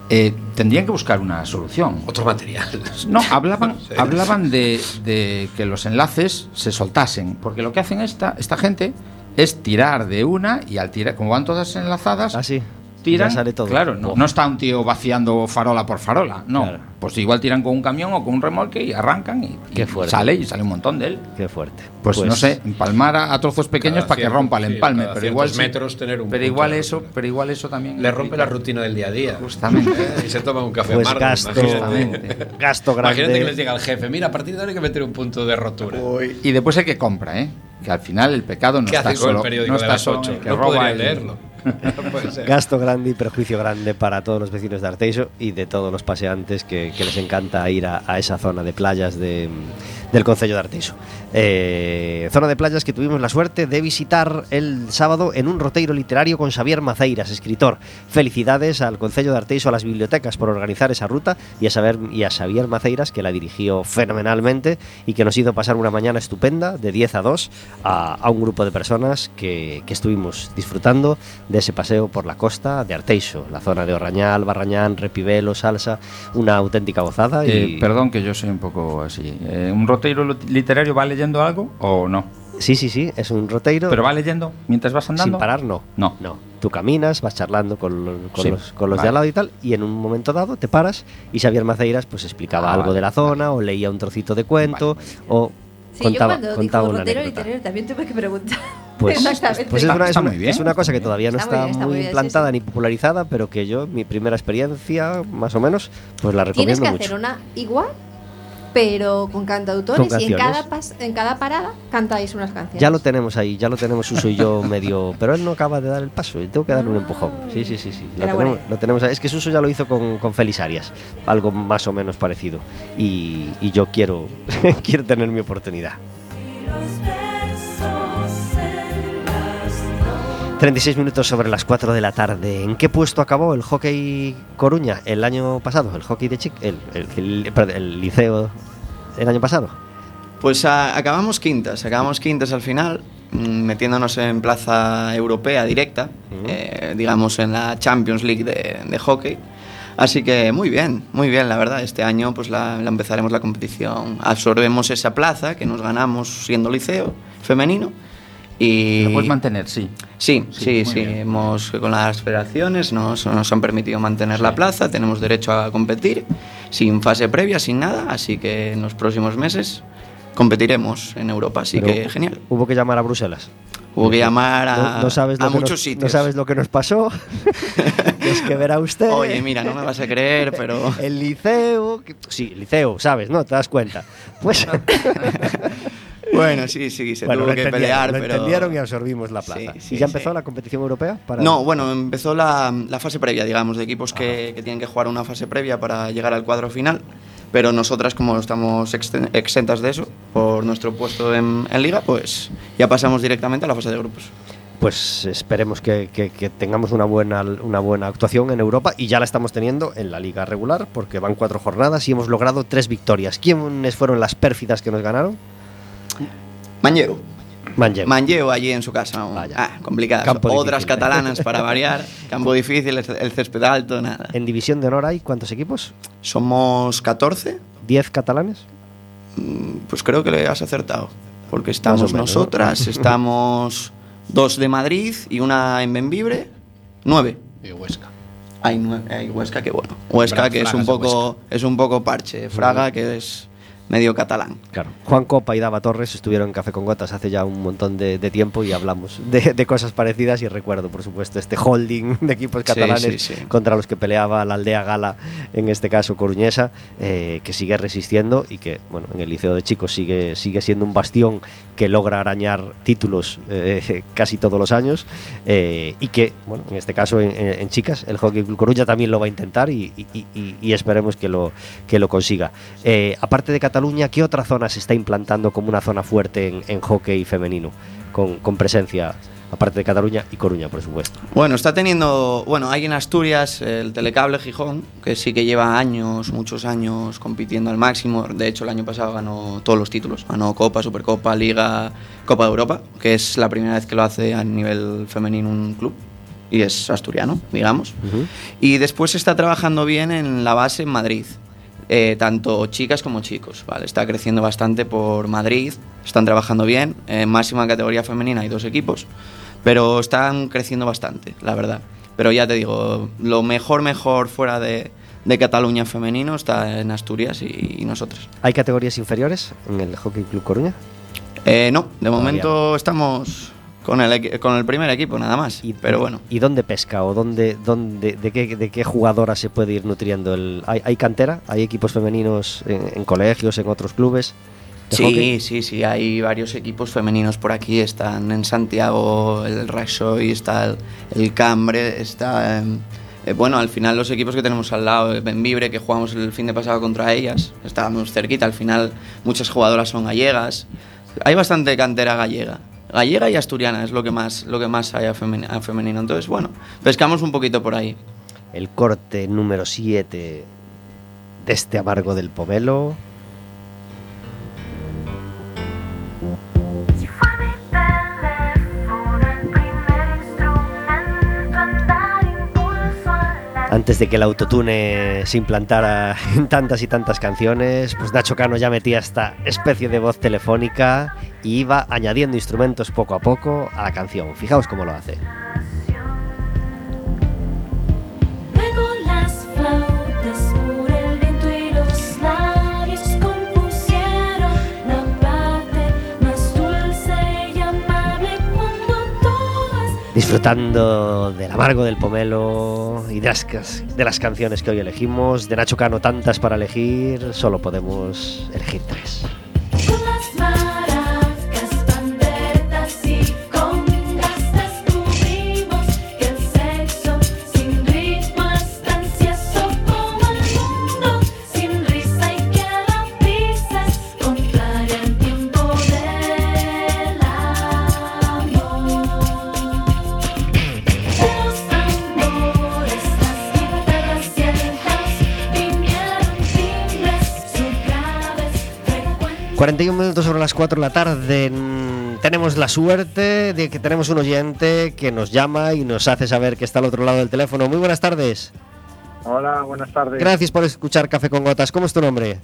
eh, tendrían que buscar una solución. Otro material. No, hablaban, <laughs> hablaban de, de que los enlaces se soltasen, porque lo que hacen esta, esta gente es tirar de una y al tirar, como van todas enlazadas, Así. Tiran, Ya sale todo. claro, no, no está un tío vaciando farola por farola, no. Claro. Pues igual tiran con un camión o con un remolque y arrancan y, y Qué fuerte. sale y sale un montón de él. Qué fuerte. Pues, no sé, empalmar a, a trozos pequeños Cada para que cierto- rompa el sí, empalme, cada pero igual sí- metros tener un pero igual eso, pero igual eso también Le rompe la rutina del día a día. Justamente. ¿Eh? <laughs> Y se toma un café Pues gasto, imagínate. <laughs> gasto grande. Imagínate que les diga al jefe, mira, a partir de ahora hay que meter un punto de rotura. Y después el que compra, ¿eh? Que al final el pecado no ¿Qué está hace con solo, el periódico no de está las solo 8? en el que No roba podría el- leerlo. <laughs> Gasto grande y perjuicio grande para todos los vecinos de Arteixo y de todos los paseantes que, que les encanta ir a, a esa zona de playas de, del Concello de Arteixo. Eh, zona de playas que tuvimos la suerte de visitar el sábado en un roteiro literario con Xavier Maceiras, escritor. Felicidades al Concello de Arteixo, a las bibliotecas por organizar esa ruta y a, saber, a Xavier Maceiras que la dirigió fenomenalmente y que nos hizo pasar una mañana estupenda de 10 a 2 a, un grupo de personas que, que estuvimos disfrutando de ese paseo por la costa de Arteixo, la zona de Orrañal, Barrañán, Repivelo, Salsa, una auténtica gozada. Eh, perdón que yo soy un poco así. Eh, ¿Un roteiro lo- literario va leyendo algo o no? Sí, sí, sí, es un roteiro. ¿Pero va leyendo mientras vas andando? Sin parar, no. No. No. Tú caminas, vas charlando con, con Sí, los, con los de vale. al lado y tal, y en un momento dado te paras y Xavier Maceiras pues explicaba Ah, algo vale, de la zona o leía un trocito de cuento o Sí, contaba, yo cuando contaba dijo una rotero literario también tuve que preguntar. <laughs> Pues, Exactamente. pues es, una, es, una- bien. es una cosa que todavía no Está está, muy bien, está muy bien, sí, implantada sí. ni popularizada, pero que yo, mi primera experiencia, más o menos, pues la Tienes recomiendo que mucho. hacer una igual, pero con cantautores Con y en cada, pas- en cada parada cantáis unas canciones. Ya lo tenemos ahí, ya lo tenemos Suso y yo <laughs> medio. Pero él no acaba de dar el paso, y tengo que darle un empujón. Sí, sí, sí, sí. Lo tenemos, lo tenemos ahí. Es que Suso ya lo hizo con, con Félix Arias, algo más o menos parecido. Y, y yo quiero, <laughs> quiero tener mi oportunidad. 36 minutos sobre las 4 de la tarde. ¿En qué puesto acabó el hockey Coruña el año pasado? El hockey de Chic, el, el, el- el liceo el año pasado. Pues a- acabamos quintas, acabamos quintas al final, mm, metiéndonos en plaza europea directa, eh, digamos en la Champions League de, de hockey. Así que muy bien, muy bien, la verdad. Este año pues la, la empezaremos la competición. Absorbemos esa plaza que nos ganamos siendo liceo femenino. Y Lo puedes mantener, sí. Sí, Sí, sí, sí. Hemos, con las federaciones nos, nos han permitido mantener la plaza, tenemos derecho a competir sin fase previa, sin nada, así que en los próximos meses competiremos en Europa, así Pero que genial. Hubo que llamar a Bruselas. Hubo que llamar a, No, no sabes lo a que muchos nos, sitios. No sabes lo que nos pasó. <laughs> es que verá usted. Oye, mira, no me vas a creer, pero... El liceo. Sí, el liceo, ¿sabes? ¿No? ¿Te das cuenta? Pues. <laughs> Bueno, sí, sí, se bueno, tuvo lo que pelear, lo pero... entendieron y absorbimos la plaza. Sí, sí, ¿Y ya empezó sí. la competición europea? Para... No, bueno, empezó la, la fase previa, digamos, de equipos que, que tienen que jugar una fase previa para llegar al cuadro final. Pero nosotras, como estamos exentas de eso, por nuestro puesto en, en liga, pues ya pasamos directamente a la fase de grupos. Pues esperemos que, que- que tengamos una buena, una buena actuación en Europa y ya la estamos teniendo en la liga regular porque van cuatro jornadas y hemos logrado tres victorias. ¿Quiénes fueron las pérfidas que nos ganaron? Manlleu. Manlleu. Manlleu allí en su casa. Vaya. Ah, complicadas. Campo Otras difícil. catalanas para variar. <laughs> Campo difícil, el césped alto, nada. En división de honor hay cuántos equipos? Somos 14. ¿10 catalanes? Mm, Pues creo que le has acertado. Porque estamos menos, ¿no? nosotras, <laughs> estamos dos de Madrid y una en Benvibre. Nueve. Y Huesca. Hay, hay Huesca que bueno. Huesca que es un poco es un poco parche. Fraga que es medio catalán. Claro. Juan Copa y Dava Torres estuvieron en Café con Gotas hace ya un montón de, de tiempo y hablamos de, de cosas parecidas y recuerdo, por supuesto, este holding de equipos Sí, catalanes sí, sí. contra los que peleaba la aldea gala, en este caso coruñesa, eh, que sigue resistiendo y que, bueno, en el Liceo de Chicos sigue, sigue siendo un bastión que logra arañar títulos eh, <laughs> casi todos los años eh, y que, bueno, en este caso en, en- en chicas, el Hockey Club Coruña también lo va a intentar y, y- y- y esperemos que lo, que lo consiga. Eh, aparte de Cataluña, ¿qué otra zona se está implantando como una zona fuerte en, en hockey femenino? Con, con presencia, aparte de Cataluña y Coruña, por supuesto. Bueno, está teniendo, bueno, hay en Asturias el Telecable Gijón, que sí que lleva años, muchos años compitiendo al máximo. De hecho, el año pasado ganó todos los títulos, ganó Copa, Supercopa, Liga, Copa de Europa, que es la primera vez que lo hace a nivel femenino un club. y es asturiano, digamos. Ujú. Y después está trabajando bien en la base en Madrid, eh, tanto chicas como chicos, ¿vale? Está creciendo bastante por Madrid, están trabajando bien, en máxima categoría femenina hay dos equipos, pero están creciendo bastante, la verdad. Pero ya te digo, lo mejor, mejor fuera de, de Cataluña femenino está en Asturias y, y nosotras. ¿Hay categorías inferiores en el Hockey Club Coruña? Eh, no, de Todavía momento estamos con el, con el primer equipo nada más, pero bueno. ¿Y dónde pesca o dónde, dónde de, qué, de qué jugadora se puede ir nutriendo? El, ¿hay, hay cantera? ¿Hay equipos femeninos en, en colegios, en otros clubes? Sí, hockey? sí, sí, hay varios equipos femeninos por aquí. Están en Santiago el Raxoy, está el, el Cambre, está... em, eh, bueno, al final los equipos que tenemos al lado, eh, Benvibre, que jugamos el fin de pasado contra ellas, estábamos cerquita, al final muchas jugadoras son gallegas. Hay bastante cantera gallega. Gallega y asturiana es lo que más, lo que más hay a, femen- a femenino. Entonces, bueno, pescamos un poquito por ahí. El corte número 7 de este amargo del pomelo. Antes de que el autotune se implantara en tantas y tantas canciones, pues Nacho Cano ya metía esta especie de voz telefónica y iba añadiendo instrumentos poco a poco a la canción. Fijaos cómo lo hace. Disfrutando del amargo del pomelo y de las, de las canciones que hoy elegimos. De Nacho Cano tantas para elegir, solo podemos elegir tres. 41 minutos sobre las 4 de la tarde. Mm, Tenemos la suerte de que tenemos un oyente que nos llama y nos hace saber que está al otro lado del teléfono. Muy buenas tardes. Hola, buenas tardes. Gracias por escuchar Café con Gotas. ¿Cómo es tu nombre?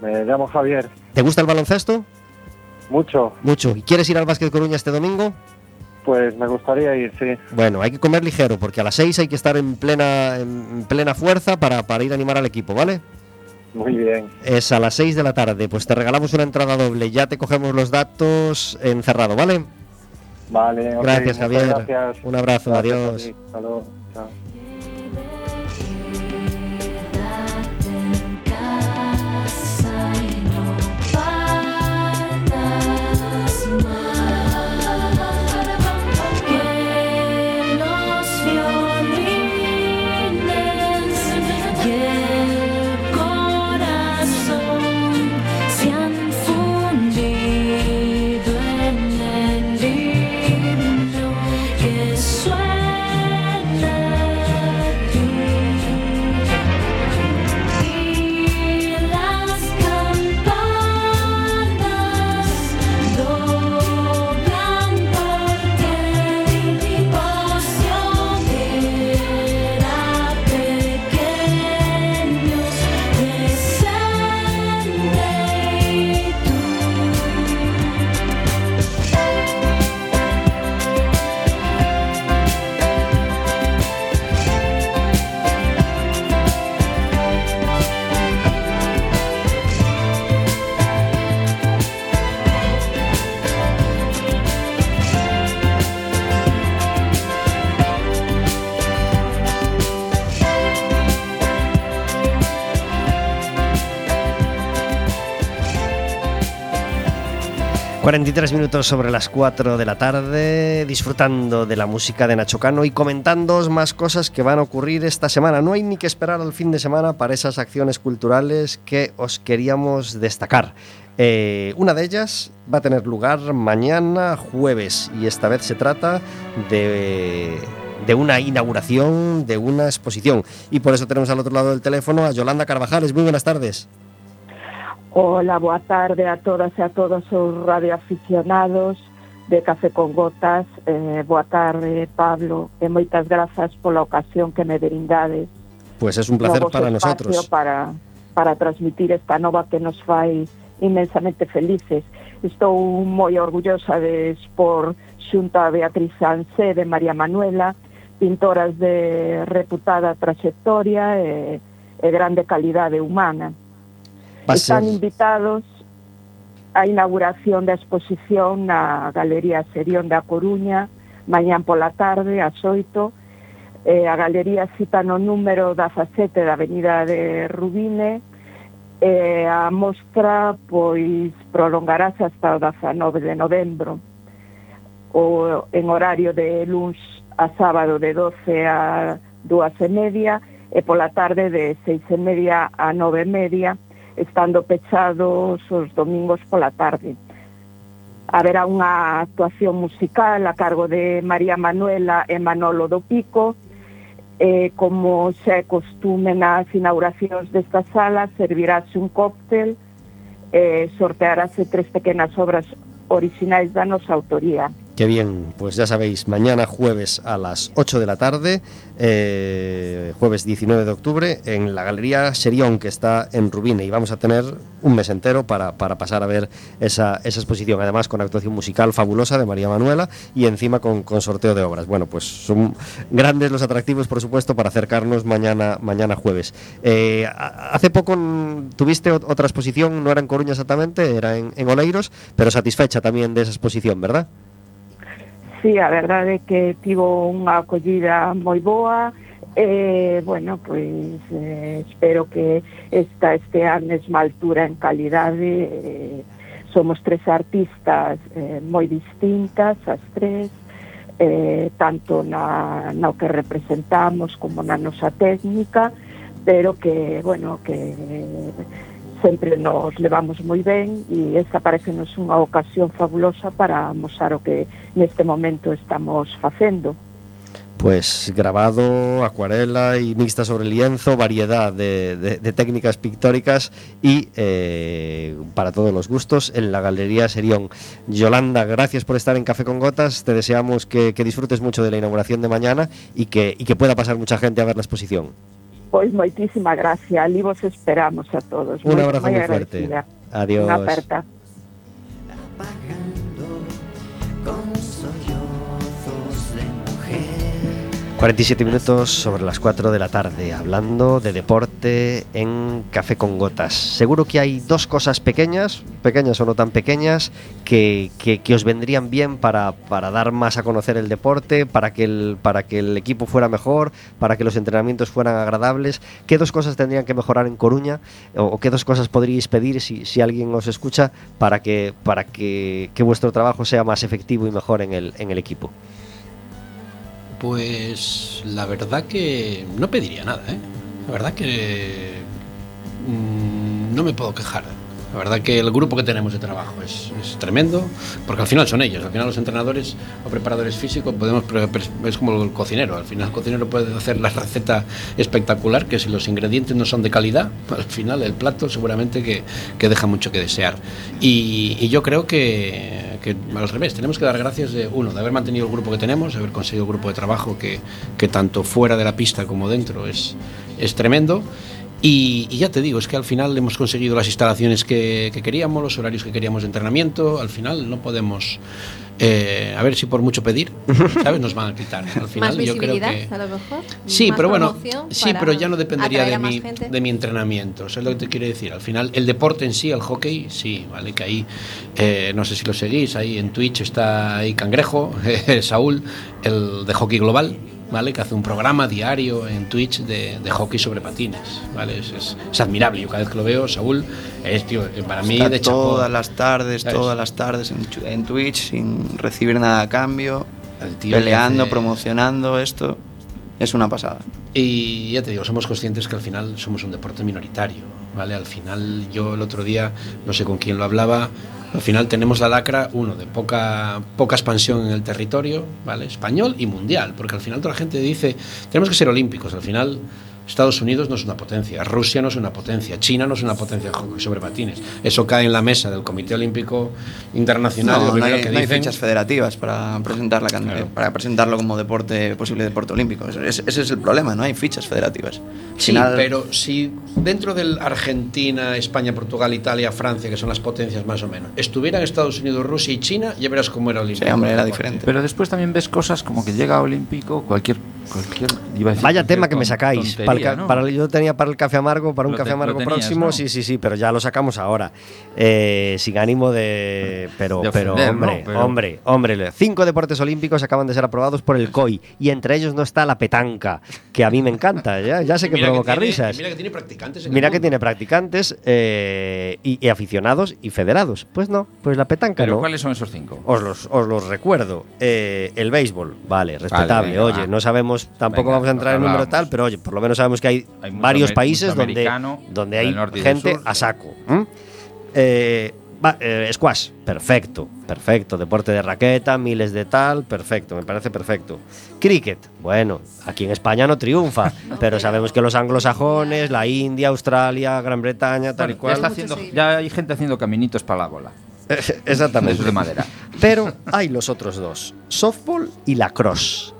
Me llamo Javier. ¿Te gusta el baloncesto? Mucho. Mucho. ¿Y quieres ir al Básquet Coruña este domingo? Pues me gustaría ir, sí. Bueno, hay que comer ligero porque a las 6 hay que estar en plena, en plena fuerza para, para ir a animar al equipo, ¿vale? Muy bien. Es a las 6 de la tarde. Pues te regalamos una entrada doble. Ya te cogemos los datos encerrado, ¿vale? Vale, Gracias, Javier. Gracias. Un abrazo, Gracias adiós. Hasta luego. 43 minutos sobre las 4 de la tarde, disfrutando de la música de Nacho Cano y comentando más cosas que van a ocurrir esta semana. No hay ni que esperar al fin de semana para esas acciones culturales que os queríamos destacar. Eh, una de ellas va a tener lugar mañana jueves y esta vez se trata de, de una inauguración de una exposición. Y por eso tenemos al otro lado del teléfono a Yolanda Carvajales. Muy buenas tardes. Hola, boa tarde a todas e a todos os radioaficionados de Café con Gotas. Eh, boa tarde, Pablo, e moitas grazas pola ocasión que me brindades. Pues es un placer para nosotros. Para, para transmitir esta nova que nos fai inmensamente felices. Estou moi orgullosa de expor xunto a Beatriz Sansé de María Manuela, pintoras de reputada trayectoria e, e grande calidade humana Va Están ser... invitados á inauguración da exposición na Galería Serión da Coruña mañán pola tarde ás 8 eh, a galería cita no número 17 da Avenida de Rubine eh, a mostra pois prolongarase hasta o 19 de novembro. O, en horario de luns a sábado de 12 a 2 e media e pola tarde de seis e media a nove e media estando pechados os domingos pola tarde. Haberá unha actuación musical a cargo de María Manuela e Manolo do Pico, eh, como xa é costume nas inauguracións desta sala, servirase un cóctel, eh, sortearase tres pequenas obras orixinais da nosa autoría. Qué bien, pues ya sabéis, mañana jueves a las 8 de la tarde, eh, jueves 19 de octubre, en la Galería Serión, que está en Rubine, y vamos a tener un mes entero para, para pasar a ver esa, esa exposición, además con actuación musical fabulosa de María Manuela y encima con, con sorteo de obras. Bueno, pues son grandes los atractivos, por supuesto, para acercarnos mañana, mañana jueves. Eh, hace poco tuviste ot- otra exposición, no era en Coruña exactamente, era en, en Oleiros, pero satisfecha también de esa exposición, ¿verdad? sí, a verdade é que tivo unha acollida moi boa, e, eh, bueno, pois eh, espero que esta este a mesma altura en calidade eh, somos tres artistas eh, moi distintas as tres eh, tanto na, na que representamos como na nosa técnica pero que, bueno, que sempre nos levamos moi ben e esta parecenos unha ocasión fabulosa para mostrar o que neste momento estamos facendo. Pues grabado, acuarela y mixta sobre lienzo, variedad de, técnicas pictóricas y eh, para todos los gustos en la Galería Serión. Yolanda, gracias por estar en Café con Gotas. Te deseamos que, disfrutes mucho de la inauguración de mañana y que pueda pasar mucha gente a ver la exposición. Pois moitísima gracia, ali vos esperamos a todos. Un Moi- abrazo moi muy fuerte. Adiós. Unha aperta. 47 minutos sobre las 4 de la tarde, hablando de deporte en Café con Gotas. Seguro que hay dos cosas pequeñas, pequeñas o no tan pequeñas, que, que- os vendrían bien para, para dar más a conocer el deporte, para que el, para que el equipo fuera mejor, para que los entrenamientos fueran agradables. ¿Qué dos cosas tendrían que mejorar en Coruña? ¿O, o qué dos cosas podríais pedir si, si alguien os escucha para que, para que, que vuestro trabajo sea más efectivo y mejor en el, en el equipo? Pues la verdad que no pediría nada, ¿eh? La verdad que mm, no me puedo quejar. La verdad que el grupo que tenemos de trabajo es, es tremendo, porque al final son ellos, al final los entrenadores o preparadores físicos podemos es como el cocinero, al final el cocinero puede hacer la receta espectacular, que si los ingredientes no son de calidad, <laughs> al final el plato seguramente que, que deja mucho que desear. Y, y yo creo que, que al revés, tenemos que dar gracias de uno, de haber mantenido el grupo que tenemos, de haber conseguido el grupo de trabajo que, que tanto fuera de la pista como dentro es, es tremendo. Y, y ya te digo, es que al final hemos conseguido las instalaciones que, que queríamos, los horarios que queríamos de entrenamiento. Al final no podemos, eh, a ver si por mucho pedir, ¿sabes? Nos van a quitar. Al final más yo creo que. a lo mejor. Sí, más pero bueno, sí, pero ya no dependería de mi, gente. de mi entrenamiento. ¿Sabes lo que te quiero decir? Al final, el deporte en sí, el hockey, sí, ¿vale? Que ahí, eh, no sé si lo seguís, ahí en Twitch está ahí Cangrejo, <laughs> Saúl, el de hockey global, ¿vale? Que hace un programa diario en Twitch de, de hockey sobre patines, ¿vale? Es, es- es admirable. Yo cada vez que lo veo, Saúl, es, tío, eh, para mí Está de chapó. todas las tardes, ¿Sabes? todas las tardes en, en Twitch sin recibir nada a cambio, El tío peleando, hace- promocionando esto. Es una pasada. Y ya te digo, somos conscientes que al final somos un deporte minoritario, ¿vale? Al final, yo el otro día, no sé con quién lo hablaba, al final tenemos la lacra, uno, de poca, poca expansión en el territorio, ¿vale? Español y mundial, porque al final toda la gente dice, tenemos que ser olímpicos, al final Estados Unidos no es una potencia, Rusia no es una potencia, China no es una potencia en hockey sobre patines. Eso cae en la mesa del Comité Olímpico Internacional. No, no hay, que no hay fechas federativas para, presentar la para presentarlo como deporte posible deporte olímpico. Ese, es el problema, no hay fichas federativas. Al Sí, final- pero si dentro del Argentina, España, Portugal, Italia, Francia, que son las potencias más o menos, estuvieran Estados Unidos, Rusia y China, ya verás cómo era Olímpico. Sí, hombre, era diferente. Pero después también ves cosas como que llega a Olímpico, cualquier. cualquier iba a decir Vaya cualquier tema que me sacáis. tontería, Para el ca- ¿no? para el- yo tenía para el café amargo, para un Lo café te- amargo tenías, próximo, ¿no? sí, sí, sí, pero ya lo sacamos ahora. Eh, sin ánimo de. Pero, De pero ofender, hombre, ¿no? Pero- hombre, hombre. Cinco deportes olímpicos acaban de ser aprobados por el COI y entre ellos no está la petanca, que a mí me encanta. Ya, ya sé que Mira provoca tiene- risas. Mira que tiene practicantes. en el Mira que tiene practicantes eh, y, y aficionados y federados. Pues no, pues la petanca Pero no. ¿cuáles son esos cinco? Os los, os los recuerdo. Eh, el béisbol, vale, respetable. venga, oye, va. no sabemos, tampoco Venga, vamos a entrar en lo número tal, pero oye, por lo menos sabemos que hay, varios países mucho donde, donde hay gente a saco. Eh, va- eh, squash, perfecto, perfecto. Deporte de raqueta, miles de tal, perfecto, me parece perfecto. Cricket, bueno, aquí en España no triunfa, <laughs> pero sabemos que los anglosajones, la India, Australia, Gran Bretaña, tal y ya, cual. está haciendo- ya hay gente haciendo caminitos para la bola. <laughs> Exactamente. De madera. Pero hay los otros dos, softball y lacrosse.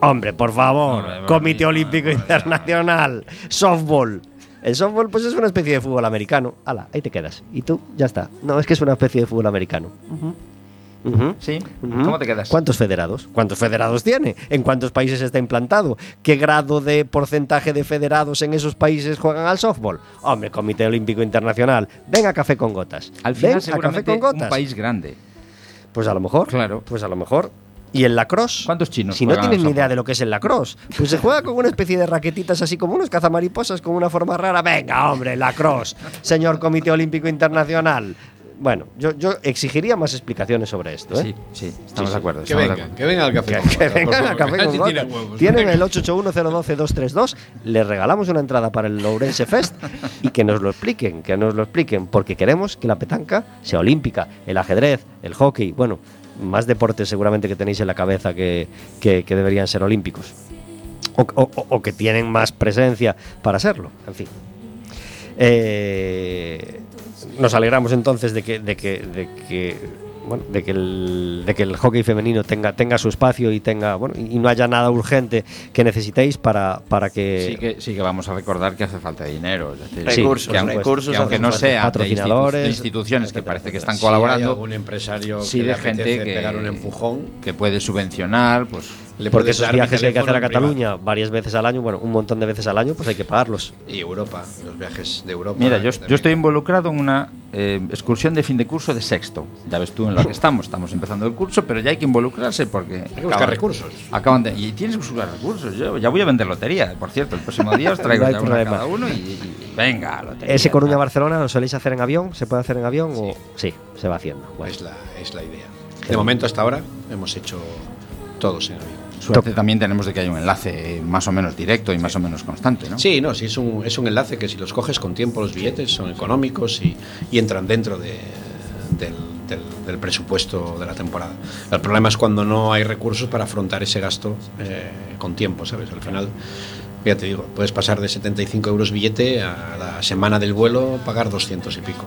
Hombre, por favor, Hombre, Comité Olímpico hombre, Internacional, softball. El softball pues es una especie de fútbol americano. Hala, ahí te quedas. Y tú, ya está. No, es que es una especie de fútbol americano. ¿Sí? ¿Cómo te quedas? ¿Cuántos federados? ¿Cuántos federados tiene? ¿En cuántos países está implantado? ¿Qué grado de porcentaje de federados en esos países juegan al softball? Hombre, Comité Olímpico Internacional, venga café con gotas. Al Ven final, a café seguramente, con gotas. un país grande. Pues a lo mejor. Claro. Pues a lo mejor. ¿Y el lacrosse? ¿Cuántos chinos Si no al tienen ni idea de lo que es el lacrosse, pues se juega con una especie de raquetitas así como unos cazamariposas con una forma rara. Venga, hombre, lacrosse, señor Comité Olímpico Internacional. Bueno, yo, yo exigiría más explicaciones sobre esto. ¿eh? Sí, sí, estamos de acuerdo. Que vengan, que vengan al café. Que, que vengan por a favor, Café con tienen huevos. Tienen Venga. el 881-012-232. Les regalamos una entrada para el Lourense Fest y que nos lo expliquen, que nos lo expliquen, porque queremos que la petanca sea olímpica, el ajedrez, el hockey, bueno, más deportes seguramente que tenéis en la cabeza que, que- deberían ser olímpicos. O, o- que tienen más presencia para serlo, en fin. Eh, nos alegramos entonces de que, de que bueno, de que el, de que el hockey femenino tenga, tenga su espacio y tenga bueno y no haya nada urgente que necesitéis para, para que Sí que, sí que vamos a recordar que hace falta dinero. Es decir, Recursos, que aunque, recursos que aunque no de, Patrocinadores, de instituciones que parece que están Si hay colaborando, algún empresario sí que de gente que, pegar un empujón, que puede subvencionar, pues le porque esos viajes que hay que hacer a privado. Cataluña varias veces al año, bueno, un montón de veces al año, pues hay que pagarlos. Y Europa, los viajes de Europa. Mira, yo, estoy involucrado en una eh, excursión de fin de curso de sexto. Ya ves tú en lo que estamos. Estamos empezando el curso, pero ya hay que involucrarse porque. Hay que buscar recursos. Acaban de, y tienes que buscar recursos. Yo ya voy a vender lotería, por cierto. El próximo día os <laughs> traigo No ya una cada uno y, y venga, lotería. Ese. Coruña-Barcelona lo soléis hacer en avión, ¿se puede hacer en avión? O... Sí, se va haciendo. Bueno. Es la, es la idea. De momento, hasta ahora, hemos hecho todos en avión. Suerte también tenemos de que haya un enlace más o menos directo y más o menos constante, ¿no? Sí, no, sí, es un, es un enlace que si los coges con tiempo, los billetes son económicos y, y entran dentro de- del, del- del presupuesto de la temporada. El problema es cuando no hay recursos para afrontar ese gasto eh, con tiempo, ¿sabes? Al final, ya te digo, puedes pasar de 75 euros billete a la semana del vuelo pagar 200 y pico.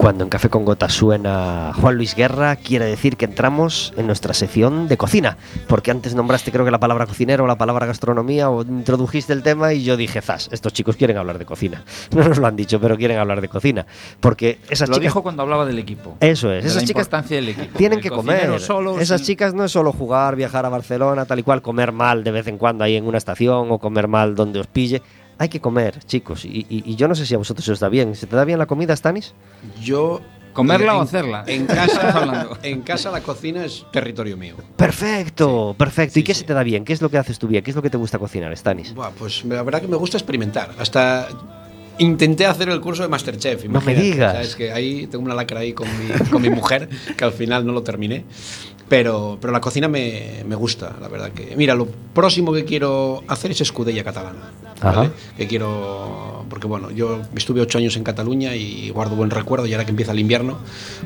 Cuando en Café con Gotas suena Juan Luis Guerra, quiere decir que entramos en nuestra sección de cocina. Porque antes nombraste, creo que la palabra cocinero o la palabra gastronomía, o introdujiste el tema y yo dije, zas, estos chicos quieren hablar de cocina. <laughs> No nos lo han dicho, pero quieren hablar de cocina. Porque esas Lo chicas. dijo cuando hablaba del equipo. Eso es, de esas la chicas del equipo. tienen que comer. solo, Esas sin- chicas no es solo jugar, viajar a Barcelona, tal y cual, comer mal de vez en cuando ahí en una estación o comer mal donde os pille. Hay que comer, chicos. Y, y- y yo no sé si a vosotros os da bien. ¿Se te da bien la comida, Stanis? Yo. ¿Comerla en- o hacerla? En casa, hablando. en casa la cocina es territorio mío. Perfecto, perfecto. ¿Y Sí, qué sí. se te da bien? ¿Qué es lo que haces tú bien? ¿Qué es lo que te gusta cocinar, Stanis? Buah, pues la verdad que me gusta experimentar. Hasta intenté hacer el curso de Masterchef. No me imagínate, digas. ¿sabes? que ahí tengo una lacra ahí con mi, con mi mujer, que al final no lo terminé. Pero, pero la cocina me, me gusta, la verdad que. Mira, lo próximo que quiero hacer es escudella catalana. ¿vale? Ajá. Que quiero. Porque bueno, yo estuve ocho años en Cataluña y guardo buen recuerdo. Y ahora que empieza el invierno,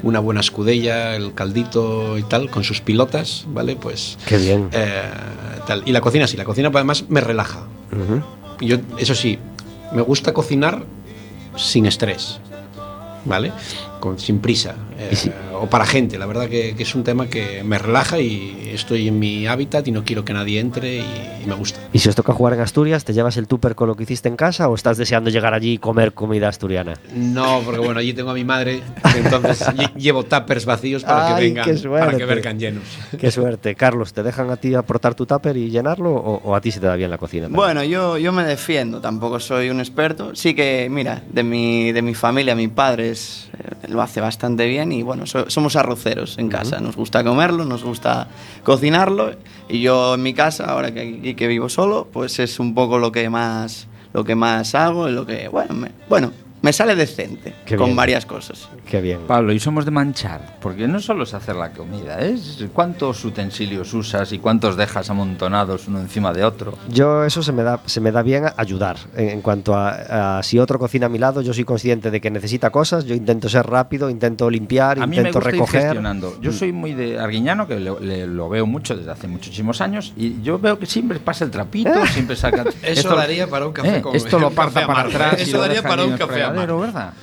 una buena escudella, el caldito y tal, con sus pilotas, ¿vale? Pues. Qué bien. Eh, tal. Y la cocina sí, la cocina además me relaja. Ujú. Yo, eso sí, me gusta cocinar sin estrés, ¿vale? Con, sin prisa. eh, O para gente, la verdad que, que es un tema que me relaja y estoy en mi hábitat y no quiero que nadie entre y, y me gusta. ¿Y si os toca jugar en Asturias, te llevas el tupper con lo que hiciste en casa o estás deseando llegar allí y comer comida asturiana? No, porque bueno, allí tengo a mi madre, entonces <laughs> lle- llevo tuppers vacíos para que Ay, vengan, qué para que vergan llenos. Qué suerte. <laughs> Carlos, ¿te dejan a ti aportar tu tupper y llenarlo o, o a ti se te da bien la cocina? también? Bueno, yo, yo me defiendo, tampoco soy un experto. Sí que, mira, de mi, de mi familia, mi padre es, eh, lo hace bastante bien y bueno, so- somos arroceros en casa. Nos gusta comerlo, nos gusta cocinarlo y yo en mi casa, ahora que, que vivo solo, pues es un poco lo que más, lo que más hago y lo que, bueno, me, bueno, me sale decente Qué con bien. varias cosas. Qué bien. Pablo, y somos de manchar, porque no solo es hacer la comida, es cuántos utensilios usas y cuántos dejas amontonados uno encima de otro. Yo eso se me da, se me da bien ayudar. En, en cuanto a, a si otro cocina a mi lado, yo soy consciente de que necesita cosas, yo intento ser rápido, intento limpiar, A mí me intento gusta ir recoger. gestionando. Yo soy muy de Arguiñano, que le- le- lo veo mucho desde hace muchísimos años, y yo veo que siempre pasa el trapito, siempre saca... <laughs> Eso daría para un café eh, con- Esto lo parta para atrás Eso daría para un café amargo. ¿verdad?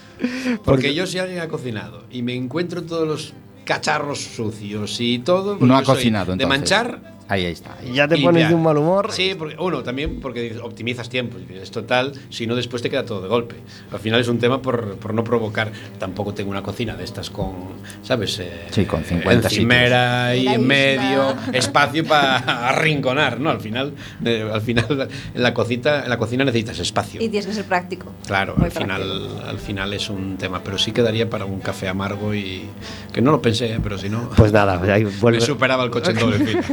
Porque yo si alguien ha cocinado y me encuentro todos los cacharros sucios y todo... porque No ha cocinado, De manchar Ahí, ahí está. ahí. Ya te Y pones ya. de un mal humor. Sí, porque, uno, también porque optimizas tiempo. Es total, si no después te queda todo de golpe. Al final es un tema por, por no provocar. Tampoco tengo una cocina de estas con, ¿sabes? Eh, Sí, con 50 encimera y en medio, <laughs> espacio para arrinconar, ¿no? Al final, eh, al final en, la cocina, en la cocina necesitas espacio. Y tienes que ser práctico. Claro, Muy al final, al final es un tema, pero sí quedaría para un café amargo y que no lo pensé, ¿eh? pero si no, Pues nada, ahí vuelve- me superaba el coche en doble fila.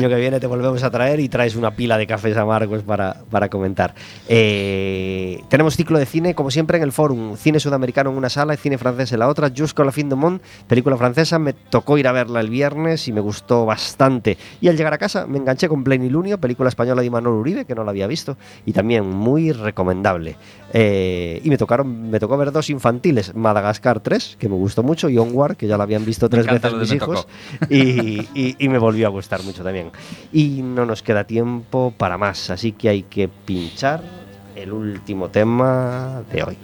Año que viene te volvemos a traer y traes una pila de cafés amargos para, para comentar. Eh, tenemos ciclo de cine, como siempre, en el Fórum. Cine sudamericano en una sala y cine francés en la otra. Jusqu'à la fin du monde, película francesa. Me tocó ir a verla el viernes y me gustó bastante. Y al llegar a casa me enganché con Plenilunio, película española de Imanol Uribe, que no la había visto. Y también muy recomendable. Eh, y me tocaron, me tocó ver dos infantiles, Madagascar 3, que me gustó mucho, y Onward, que ya lo habían visto tres veces mis hijos, y, y, me volvió a gustar mucho también. Y no nos queda tiempo para más, así que hay que pinchar el último tema de hoy.